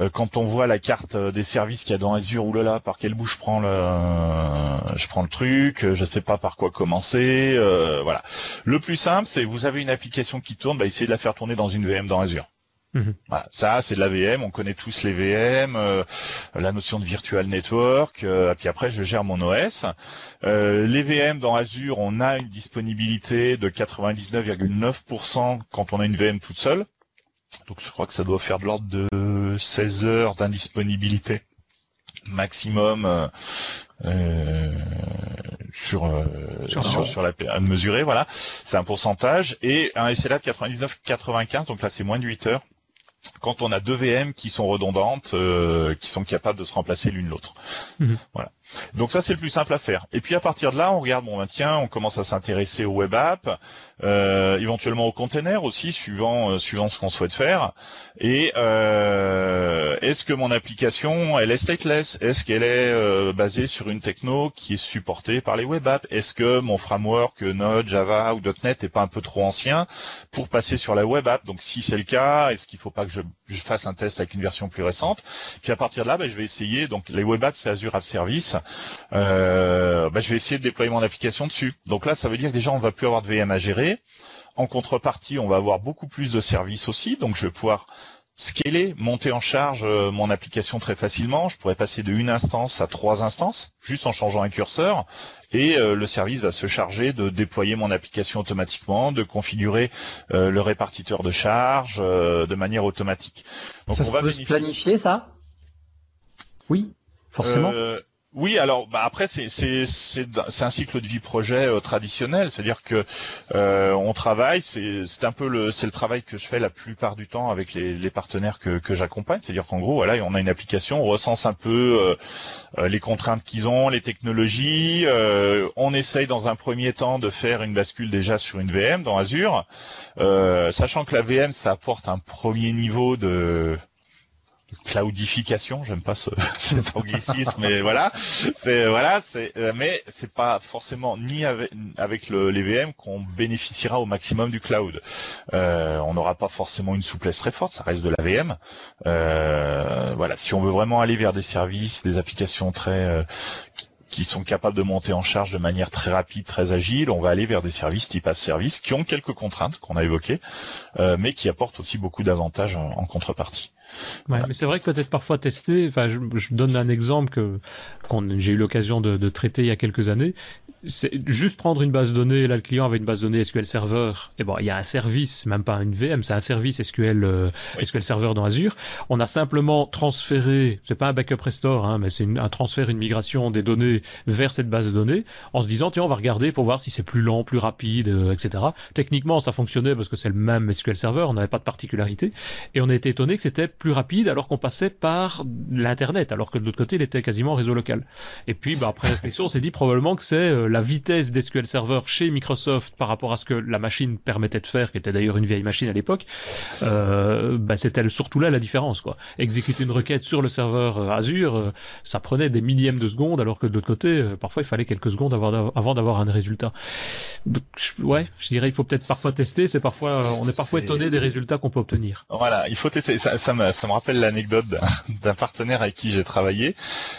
Euh, quand on voit la carte euh, des services qu'il y a dans Azure, oulala, par quel bout je prends le, euh, je prends le truc, je sais pas par quoi commencer. voilà. Le plus simple, c'est vous avez une application qui tourne, bah, essayez de la faire tourner dans une VM dans Azure. Mhm. Voilà, ça c'est de la VM, on connaît tous les VM, la notion de virtual network, et puis après je gère mon OS. les VM dans Azure, on a une disponibilité de 99,9% quand on a une VM toute seule. Donc je crois que ça doit faire de l'ordre de 16 heures d'indisponibilité maximum euh, euh sur, euh, sur, sur, la à mesurer voilà c'est un pourcentage et un SLA de 99-95 donc là c'est moins de 8 heures quand on a deux VM qui sont redondantes, euh, qui sont capables de se remplacer l'une l'autre. Mhm. Voilà. Donc ça c'est le plus simple à faire. Et puis à partir de là, on regarde bon ben, tiens, on commence à s'intéresser au web app, euh, éventuellement au container aussi, suivant euh, suivant ce qu'on souhaite faire. Et euh, est-ce que mon application elle est stateless? Est-ce qu'elle est, euh, basée sur une techno qui est supportée par les web apps? Est-ce que mon framework Node, Java ou .NET est pas un peu trop ancien pour passer sur la web app? Donc si c'est le cas, est-ce qu'il faut pas que je, je, fasse un test avec une version plus récente Puis à partir de là, ben, je vais essayer. Donc les web apps c'est Azure App Service euh, bah, je vais essayer de déployer mon application dessus. Donc là, ça veut dire que déjà, on va plus avoir de VM à gérer. En contrepartie, on va avoir beaucoup plus de services aussi. Donc, je vais pouvoir scaler, monter en charge euh, mon application très facilement. Je pourrais passer de une instance à trois instances, juste en changeant un curseur. Et euh, le service va se charger de déployer mon application automatiquement, de configurer le répartiteur de charge de manière automatique. Donc, ça peut se planifier, ça? Oui, forcément. Oui, alors bah après c'est c'est c'est un cycle de vie projet euh, traditionnel, c'est-à-dire que euh, on travaille, c'est c'est un peu le c'est le travail que je fais la plupart du temps avec les, les partenaires que que j'accompagne, c'est-à-dire qu'en gros voilà on a une application, on recense un peu euh, les contraintes qu'ils ont, les technologies, on essaye dans un premier temps de faire une bascule déjà sur une VM dans Azure, sachant que la VM ça apporte un premier niveau de cloudification, j'aime pas ce, cet anglicisme, mais voilà, c'est voilà, c'est euh, mais c'est pas forcément ni avec, avec le, les VM qu'on bénéficiera au maximum du cloud. Euh, on n'aura pas forcément une souplesse très forte, ça reste de la VM. Euh, voilà, si on veut vraiment aller vers des services, des applications très qui sont capables de monter en charge de manière très rapide, très agile, on va aller vers des services type app service qui ont quelques contraintes qu'on a évoquées, mais qui apportent aussi beaucoup d'avantages en contrepartie. Ouais, mais c'est vrai que peut-être parfois tester. Enfin, je, je, donne un exemple que j'ai eu l'occasion de, de, traiter il y a quelques années c'est juste prendre une base de données. Là, le client avait une base de données SQL Server. Et bon, il y a un service, même pas une VM, c'est un service SQL euh, SQL Server dans Azure. On a simplement transféré, c'est pas un backup restore, hein, mais c'est un transfert, une migration des données vers cette base de données, en se disant tiens, on va regarder pour voir si c'est plus lent, plus rapide, euh, etc. Techniquement, ça fonctionnait parce que c'est le même SQL Server, on n'avait pas de particularité, et on a été étonné que c'était plus rapide alors qu'on passait par l'internet, alors que de l'autre côté, il était quasiment réseau local. Et puis, bah, après réflexion, on s'est dit probablement que c'est euh, la vitesse d'SQL Server chez Microsoft par rapport à ce que la machine permettait de faire, qui était d'ailleurs une vieille machine à l'époque, euh, bah, c'était surtout là la différence. Quoi. Exécuter une requête sur le serveur euh, Azure, euh, ça prenait des millièmes de secondes, alors que de l'autre côté, parfois il fallait quelques secondes avant, d'avoir un résultat. Donc, ouais, je dirais il faut peut-être parfois tester. C'est parfois, on est parfois étonné des résultats qu'on peut obtenir. Voilà, il faut tester. Ça, ça, me, ça me rappelle l'anecdote d'un partenaire avec qui j'ai travaillé,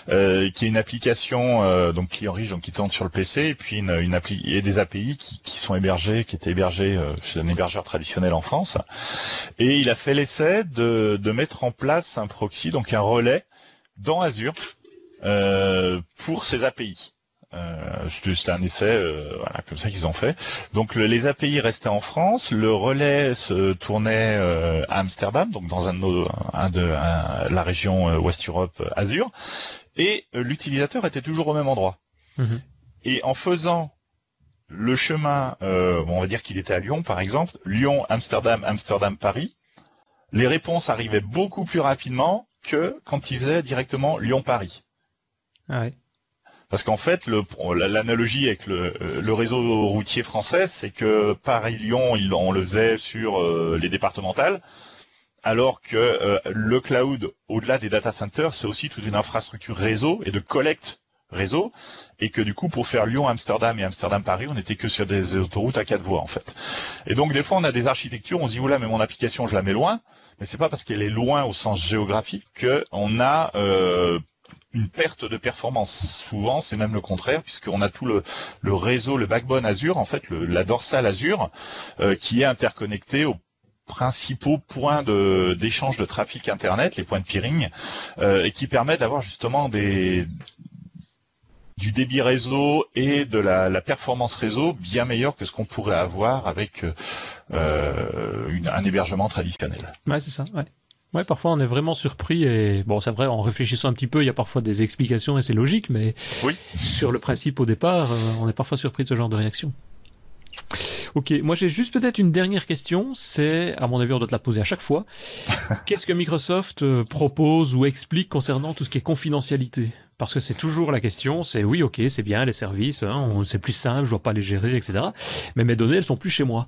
euh, qui est une application donc client riche, donc qui tourne sur le PC et puis une, des API qui, sont hébergés, qui étaient hébergés euh, chez un hébergeur traditionnel en France. Et il a fait l'essai de, mettre en place un proxy, donc un relais dans Azure euh, pour ces API. Euh, C'était un essai, comme ça qu'ils ont fait. Donc le, les API restaient en France, le relais se tournait à Amsterdam, donc dans un, la région West Europe Azure, et l'utilisateur était toujours au même endroit. Mhm. Et en faisant le chemin, euh, bon, on va dire qu'il était à Lyon par exemple, Lyon, Amsterdam, Amsterdam, Paris, les réponses arrivaient beaucoup plus rapidement que quand il faisait directement Lyon-Paris. Ah. Parce qu'en fait, l'analogie avec le, le réseau routier français, c'est que Paris-Lyon, on le faisait sur euh, les départementales, alors que euh, le cloud, au-delà des data centers, c'est aussi toute une infrastructure réseau et de collecte réseau, et que du coup, pour faire Lyon-Amsterdam et Amsterdam-Paris, on n'était que sur des autoroutes à quatre voies, en fait. Et donc, des fois, on a des architectures, on se dit, oula, mais mon application, je la mets loin, mais c'est pas parce qu'elle est loin au sens géographique qu'on a euh, une perte de performance. Souvent, c'est même le contraire, puisqu'on a tout le, réseau, le backbone Azure, en fait, la dorsale Azure, euh, qui est interconnecté aux principaux points d'échange de, trafic Internet, les points de peering, euh, et qui permet d'avoir justement des du débit réseau et de la, la performance réseau bien meilleure que ce qu'on pourrait avoir avec euh, une- un hébergement traditionnel. Ouais, c'est ça. Ouais. Ouais, parfois on est vraiment surpris et bon, c'est vrai, en réfléchissant un petit peu, il y a parfois des explications et c'est logique, mais Oui. sur le principe au départ, euh, on est parfois surpris de ce genre de réaction. Ok, moi j'ai juste peut-être une dernière question, c'est, à mon avis on doit te la poser à chaque fois, qu'est-ce que Microsoft euh, propose ou explique concernant tout ce qui est confidentialité? Parce que c'est toujours la question, c'est oui ok, c'est bien les services, hein, c'est plus simple, je dois pas les gérer, etc. Mais mes données, elles sont plus chez moi.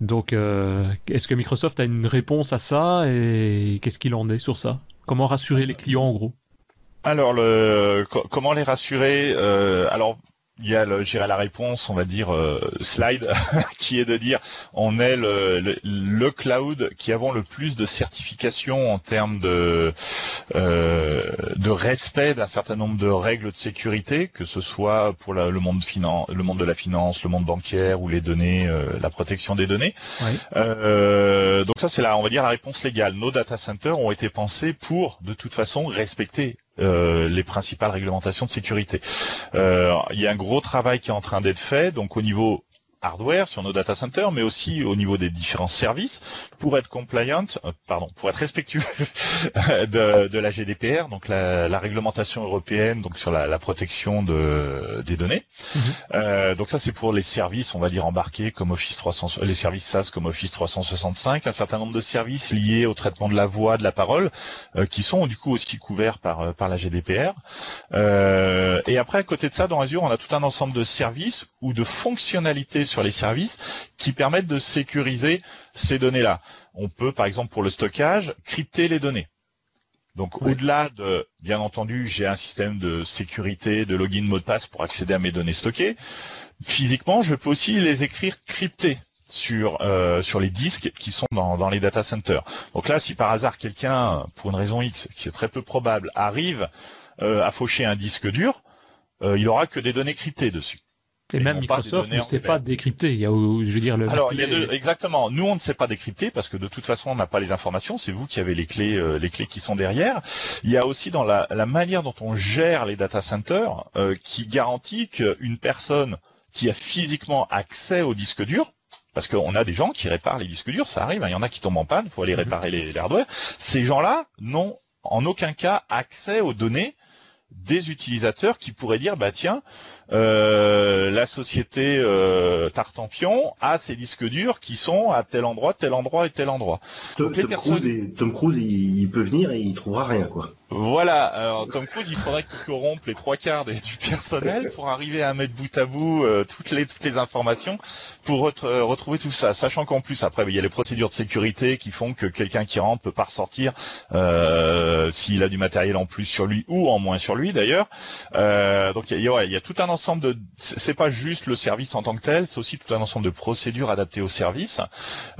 Donc, euh, est-ce que Microsoft a une réponse à ça et qu'est-ce qu'il en est sur ça? Comment rassurer les clients en gros? Alors, comment les rassurer? Euh, Alors, il y a, le, la réponse, on va dire, euh, slide, qui est de dire, on est le, le, le cloud qui avons le plus de certifications en termes de, euh, de respect d'un certain nombre de règles de sécurité, que ce soit pour la- le monde finan, le monde de la finance, le monde bancaire ou les données, euh, la protection des données. Euh, donc ça, c'est la, on va dire, la réponse légale. Nos data centers ont été pensés pour, de toute façon, respecter euh, les principales réglementations de sécurité. Euh, il y a un gros travail qui est en train d'être fait, donc au niveau hardware sur nos data centers, mais aussi au niveau des différents services pour être compliant, euh, pardon, pour être respectueux de, de la GDPR, donc la, la réglementation européenne, donc sur la, la protection de, des données. Mhm. Euh, donc ça c'est pour les services, on va dire embarqués comme Office 300, les services SaaS comme Office 365, un certain nombre de services liés au traitement de la voix, de la parole, euh, qui sont du coup aussi couverts par euh, par la GDPR. Euh, et après à côté de ça, dans Azure, on a tout un ensemble de services ou de fonctionnalités sur les services qui permettent de sécuriser ces données-là. On peut, par exemple, pour le stockage, crypter les données. Donc, au-delà de, bien entendu, j'ai un système de sécurité, de login, mot de passe pour accéder à mes données stockées. Physiquement, je peux aussi les écrire cryptées sur euh, sur les disques qui sont dans, dans les data centers. Donc là, si par hasard quelqu'un, pour une raison X, qui est très peu probable, arrive euh, à faucher un disque dur, euh, il aura que des données cryptées dessus. Et Et même Microsoft ne sait pas décrypter. Il y a, je veux dire, le. Alors, il y a exactement. Nous, on ne sait pas décrypter parce que de toute façon, on n'a pas les informations. C'est vous qui avez les clés, euh, les clés qui sont derrière. Il y a aussi dans la, la manière dont on gère les data centers euh, qui garantit qu'une personne qui a physiquement accès au disque dur, parce qu'on a des gens qui réparent les disques durs, ça arrive. hein, Il y en a qui tombent en panne, il faut aller Mhm. réparer les, les hardware. Ces gens-là n'ont en aucun cas accès aux données des utilisateurs qui pourraient dire bah tiens la société euh, Tartampion a ces disques durs qui sont à tel endroit, tel endroit et tel endroit. Tom, personnes- Cruise, et- Tom Cruise, il, il peut venir et il trouvera rien, quoi. Voilà, alors Tom Cruise, il faudrait qu'il corrompe les trois quarts des- du personnel pour arriver à mettre bout à bout euh, toutes les toutes les informations pour ret- euh, retrouver tout ça. Sachant qu'en plus, après, il y a les procédures de sécurité qui font que quelqu'un qui rentre peut pas ressortir euh, s'il a du matériel en plus sur lui ou en moins sur lui d'ailleurs. Euh, donc il y, a, ouais, il y a tout un ensemble de. C'est pas juste le service en tant que tel, c'est aussi tout un ensemble de procédures adaptées au service,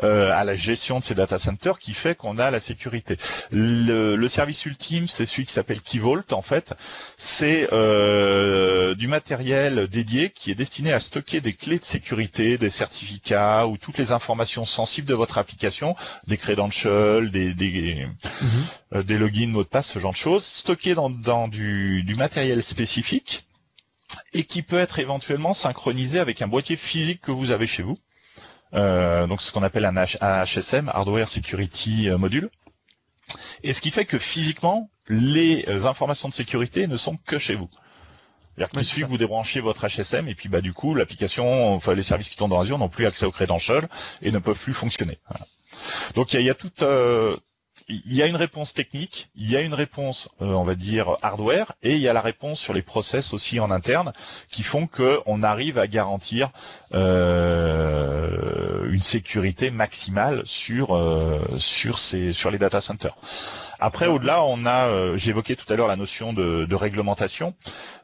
euh, à la gestion de ces data centers qui fait qu'on a la sécurité. Le, le service ultime, c'est celui qui s'appelle Keyvault en fait. C'est euh, du matériel dédié qui est destiné à stocker des clés de sécurité, des certificats ou toutes les informations sensibles de votre application, des credentials, des, des, Mhm. euh, des logins, mots de passe, ce genre de choses, stockés dans, dans du, du matériel spécifique et qui peut être éventuellement synchronisé avec un boîtier physique que vous avez chez vous. Euh, donc ce qu'on appelle un HSM, Hardware Security Module. Et ce qui fait que physiquement, les informations de sécurité ne sont que chez vous. C'est-à-dire qu'il suffit que vous débranchez votre HSM et puis bah du coup l'application, enfin les services qui tournent dans Azure n'ont plus accès au credential et ne peuvent plus fonctionner. Donc il y a, tout, euh, il y a une réponse technique, il y a une réponse, euh, on va dire hardware, et il y a la réponse sur les process aussi en interne qui font que on arrive à garantir euh, une sécurité maximale sur euh, sur ces sur les data centers. Après, au-delà, on a, j'évoquais tout à l'heure la notion de, de réglementation.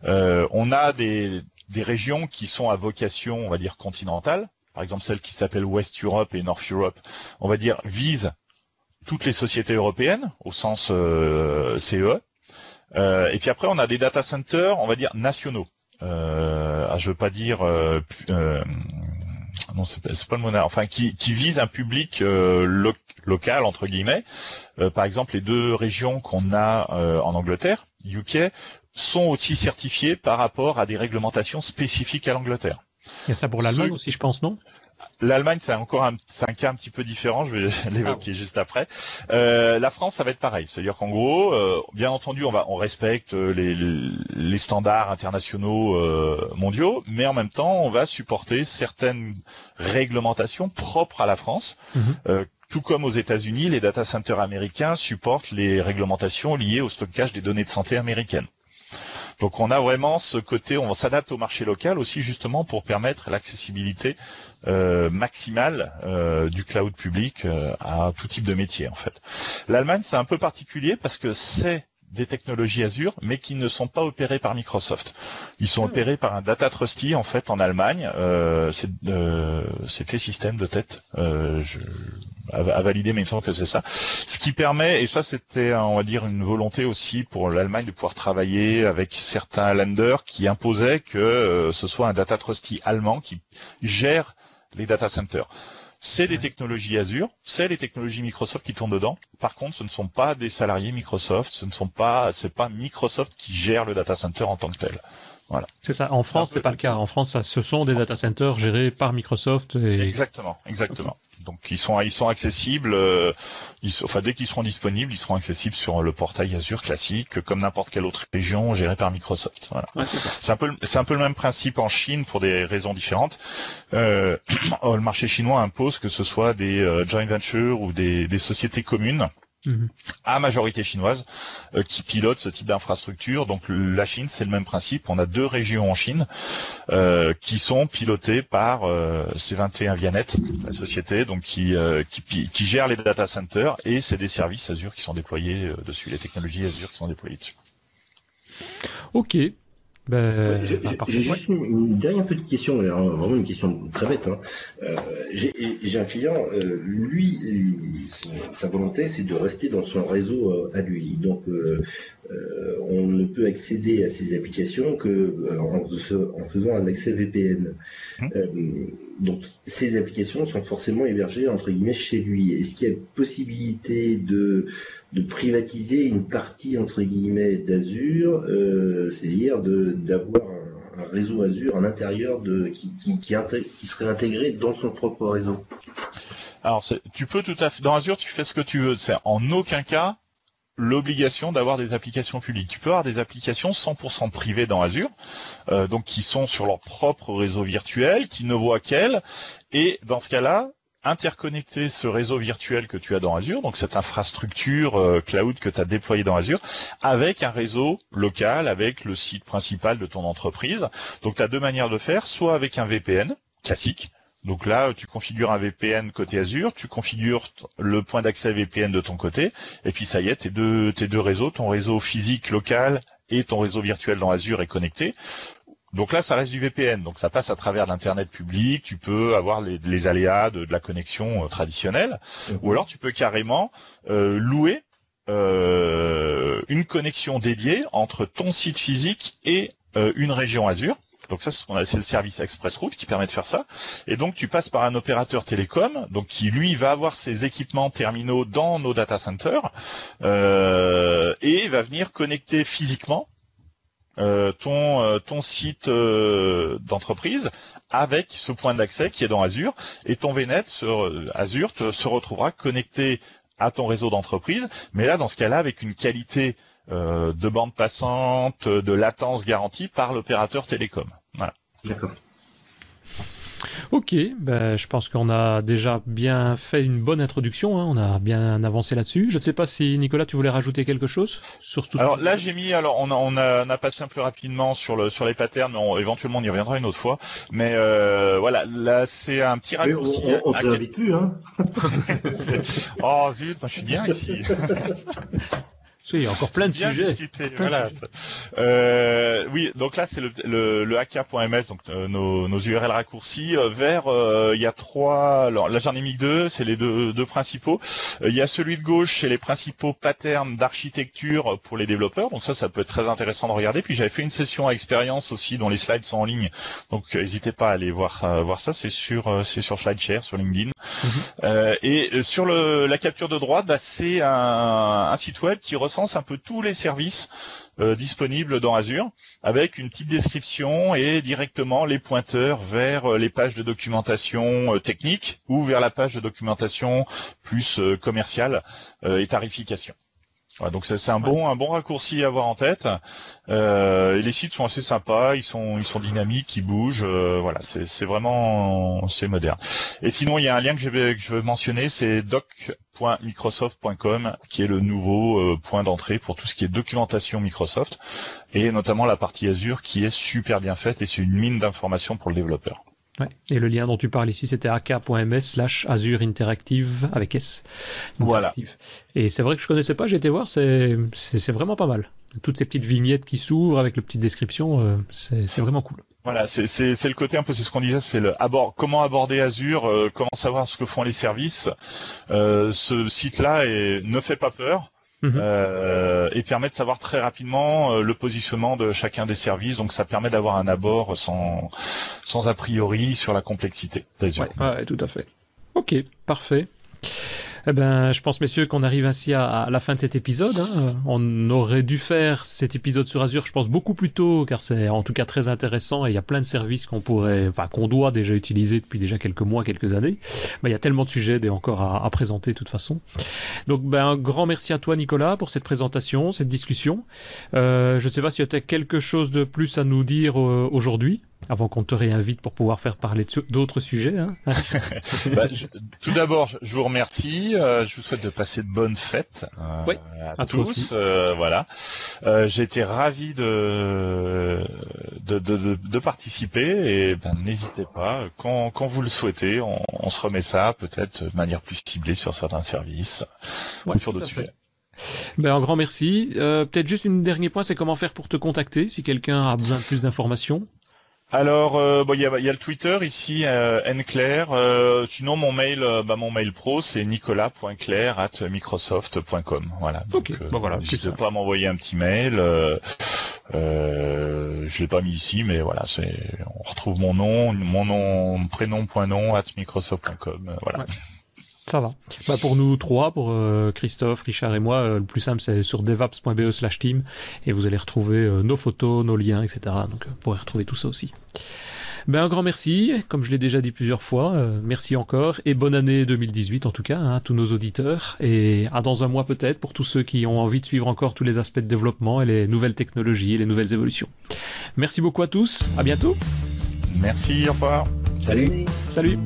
on a des des régions qui sont à vocation, on va dire continentale. Par exemple, celle qui s'appelle West Europe et North Europe, on va dire vise toutes les sociétés européennes au sens euh, CE. Euh, et puis après, on a des data centers, on va dire nationaux. Euh, ah, je veux pas dire euh, euh, non, c'est pas, pas le mot. Enfin, qui, qui vise un public local entre guillemets. par exemple, les deux régions qu'on a en Angleterre, UK, sont aussi certifiées par rapport à des réglementations spécifiques à l'Angleterre. Il y a ça pour l'Allemagne aussi, je pense, non? L'Allemagne, c'est encore un, un, cas un petit peu différent. Je vais l'évoquer ah. juste après. Euh, la France, ça va être pareil. C'est-à-dire qu'en gros, euh, bien entendu, on va, on respecte les, les standards internationaux euh, mondiaux, mais en même temps, on va supporter certaines réglementations propres à la France. Mhm. Euh, tout comme aux États-Unis, les data centers américains supportent les réglementations liées au stockage des données de santé américaines. Donc on a vraiment ce côté, on s'adapte au marché local aussi justement pour permettre l'accessibilité euh, maximale euh, du cloud public euh, à tout type de métier en fait. L'Allemagne c'est un peu particulier parce que c'est des technologies Azure, mais qui ne sont pas opérées par Microsoft. Ils sont hmm. opérés par un data trustee en fait en Allemagne. Euh, C'était système de tête. je, à, valider, mais il me semble que c'est ça. Ce qui permet, et ça c'était, on va dire, une volonté aussi pour l'Allemagne de pouvoir travailler avec certains lenders qui imposaient que euh, ce soit un data trustee allemand qui gère les data centers. C'est des technologies Azure, c'est les technologies Microsoft qui tournent dedans. Par contre, ce ne sont pas des salariés Microsoft, ce ne sont pas, c'est pas Microsoft qui gère le data center en tant que tel. Voilà. C'est ça. En France, c'est pas le cas. En France, ça, ce sont des data centers gérés par Microsoft. Et... Exactement, exactement. Donc ils sont ils sont accessibles. Euh, ils, enfin dès qu'ils seront disponibles, ils seront accessibles sur le portail Azure classique, comme n'importe quelle autre région gérée par Microsoft. Voilà. Ouais, c'est ça. C'est un peu c'est un peu le même principe en Chine pour des raisons différentes. Euh, le marché chinois impose que ce soit des euh, joint ventures ou des, des sociétés communes Mhm. à majorité chinoise euh, qui pilote ce type d'infrastructure. Donc la Chine, c'est le même principe. On a deux régions en Chine euh, qui sont pilotées par euh, C21 Vianet, la société, donc qui, qui, qui gère les data centers et c'est des services Azure qui sont déployés dessus, les technologies Azure qui sont déployées dessus. Ok, ben, j'ai juste une, dernière petite question, vraiment une question très bête. Hein. Euh, j'ai un client, euh, lui, sa volonté, c'est de rester dans son réseau euh, à lui. Donc, on ne peut accéder à ses applications que en, faisant un accès VPN. Hum. donc, ces applications sont forcément hébergées entre guillemets chez lui. Est-ce qu'il y a possibilité de de privatiser une partie entre guillemets d'Azure, euh, c'est-à-dire d'avoir un, réseau Azure à l'intérieur de qui, qui, qui, serait intégré dans son propre réseau. Alors tu peux tout à fait dans Azure tu fais ce que tu veux. C'est en aucun cas l'obligation d'avoir des applications publiques. Tu peux avoir des applications 100% privées dans Azure, euh, donc qui sont sur leur propre réseau virtuel, qui ne voient qu'elles, et dans ce cas-là, interconnecter ce réseau virtuel que tu as dans Azure, donc cette infrastructure euh, cloud que tu as déployée dans Azure, avec un réseau local, avec le site principal de ton entreprise. Donc tu as deux manières de faire, soit avec un VPN classique, donc là, tu configures un VPN côté Azure, tu configures le point d'accès VPN de ton côté, et puis ça y est, tes deux, tes deux réseaux, ton réseau physique local et ton réseau virtuel dans Azure est connecté. Donc là, ça reste du VPN, donc ça passe à travers l'internet public. Tu peux avoir les, aléas de, la connexion euh, traditionnelle, ou alors tu peux carrément euh, louer euh, une connexion dédiée entre ton site physique et une région Azure. Donc ça, c'est le service ExpressRoute qui permet de faire ça. Et donc tu passes par un opérateur télécom, donc qui lui va avoir ses équipements terminaux dans nos data centers et va venir connecter physiquement ton ton site d'entreprise avec ce point d'accès qui est dans Azure et ton VNet Azure se retrouvera connecté à ton réseau d'entreprise, mais là dans ce cas-là avec une qualité de bande passante, de latence garantie par l'opérateur télécom. Voilà. D'accord. Ok, ben, je pense qu'on a déjà bien fait une bonne introduction, hein, on a bien avancé là-dessus. Je ne sais pas si Nicolas, tu voulais rajouter quelque chose sur tout Alors là, j'ai mis, alors on a, on a, on a passé un peu rapidement sur le sur les patterns, éventuellement on y reviendra une autre fois. Mais euh, voilà, là c'est un petit raccourci. on, on, on plus, hein. oh zut, moi je suis bien ici. il y a encore plein de sujets. voilà. Euh, oui, donc là c'est le, le, le AK.ms, donc euh, nos, nos, URL raccourcis euh, vers. Euh, il y a trois. Alors là j'en ai mis deux, c'est les deux, deux principaux. il y a celui de gauche, c'est les principaux patterns d'architecture pour les développeurs. Donc ça, ça peut être très intéressant de regarder. Puis j'avais fait une session à expérience aussi, dont les slides sont en ligne. Donc n'hésitez pas à aller voir voir ça. C'est sur c'est sur SlideShare sur LinkedIn. Mhm. et sur le, la capture de droite, bah, c'est un, un site web qui ressemble un peu tous les services euh, disponibles dans Azure, avec une petite description et directement les pointeurs vers euh, les pages de documentation euh, technique ou vers la page de documentation plus commerciale et tarification donc c'est un bon un bon raccourci à avoir en tête. Euh, et les sites sont assez sympas, ils sont ils sont dynamiques, ils bougent. Euh, voilà, c'est vraiment c'est moderne. Et sinon il y a un lien que je vais que je veux mentionner, c'est doc.microsoft.com qui est le nouveau euh, point d'entrée pour tout ce qui est documentation Microsoft et notamment la partie Azure qui est super bien faite et c'est une mine d'informations pour le développeur. Ouais. Et le lien dont tu parles ici, c'était ak.ms slash Azure Interactive avec S. Voilà. Et c'est vrai que je connaissais pas, j'ai été voir, c'est, c'est, vraiment pas mal. Toutes ces petites vignettes qui s'ouvrent avec le petite description, euh, c'est, c'est vraiment cool. Voilà, c'est, c'est, c'est le côté un peu, c'est ce qu'on disait, c'est le abord, comment aborder Azure, euh, comment savoir ce que font les services. Euh, ce site-là ne fait pas peur. Mhm. Euh, et permet de savoir très rapidement euh, le positionnement de chacun des services. Donc ça permet d'avoir un abord sans, sans a priori sur la complexité d'Azure. ouais, tout à fait. Ok, parfait. Eh ben, je pense, messieurs, qu'on arrive ainsi à, la fin de cet épisode. Hein. On aurait dû faire cet épisode sur Azure, je pense, beaucoup plus tôt, car c'est en tout cas très intéressant et il y a plein de services qu'on pourrait, enfin, qu'on doit déjà utiliser depuis déjà quelques mois, quelques années. Mais il y a tellement de sujets et encore à, présenter de toute façon. Donc, ben, un grand merci à toi, Nicolas, pour cette présentation, cette discussion. Euh, je ne sais pas si tu as quelque chose de plus à nous dire euh, aujourd'hui avant qu'on te réinvite pour pouvoir faire parler d'autres sujets. Hein. bah, tout d'abord, je vous remercie. Euh, je vous souhaite de passer de bonnes fêtes euh, à, tous. Euh, voilà. J'ai été ravi de de, de, de, participer et ben, n'hésitez pas. Quand, quand vous le souhaitez, on, on se remet ça peut-être de manière plus ciblée sur certains services ou sur d'autres sujets. Ben, un grand merci. Peut-être juste une dernier point, c'est comment faire pour te contacter si quelqu'un a besoin de plus d'informations? Alors, euh, il y, a, y, a, le Twitter ici, euh, nclair. Euh, sinon, mon mail, euh, bah, mon mail pro, c'est nicolas.claire at microsoft.com. Voilà. Donc, okay. bon, voilà. N'hésitez pas à m'envoyer un petit mail. Euh, je l'ai pas mis ici, mais voilà, c'est, on retrouve mon nom, mon nom, prénom point nom at microsoft.com. Voilà. Ça va. Bah pour nous trois, pour euh, Christophe, Richard et moi, euh, le plus simple c'est sur devaps.be slash team et vous allez retrouver euh, nos photos, nos liens, etc. Donc vous pourrez retrouver tout ça aussi. Ben, un grand merci, comme je l'ai déjà dit plusieurs fois, merci encore et bonne année 2018 en tout cas hein, à tous nos auditeurs et à dans un mois peut-être pour tous ceux qui ont envie de suivre encore tous les aspects de développement et les nouvelles technologies et les nouvelles évolutions. Merci beaucoup à tous, à bientôt. Merci, au revoir. Salut. Salut.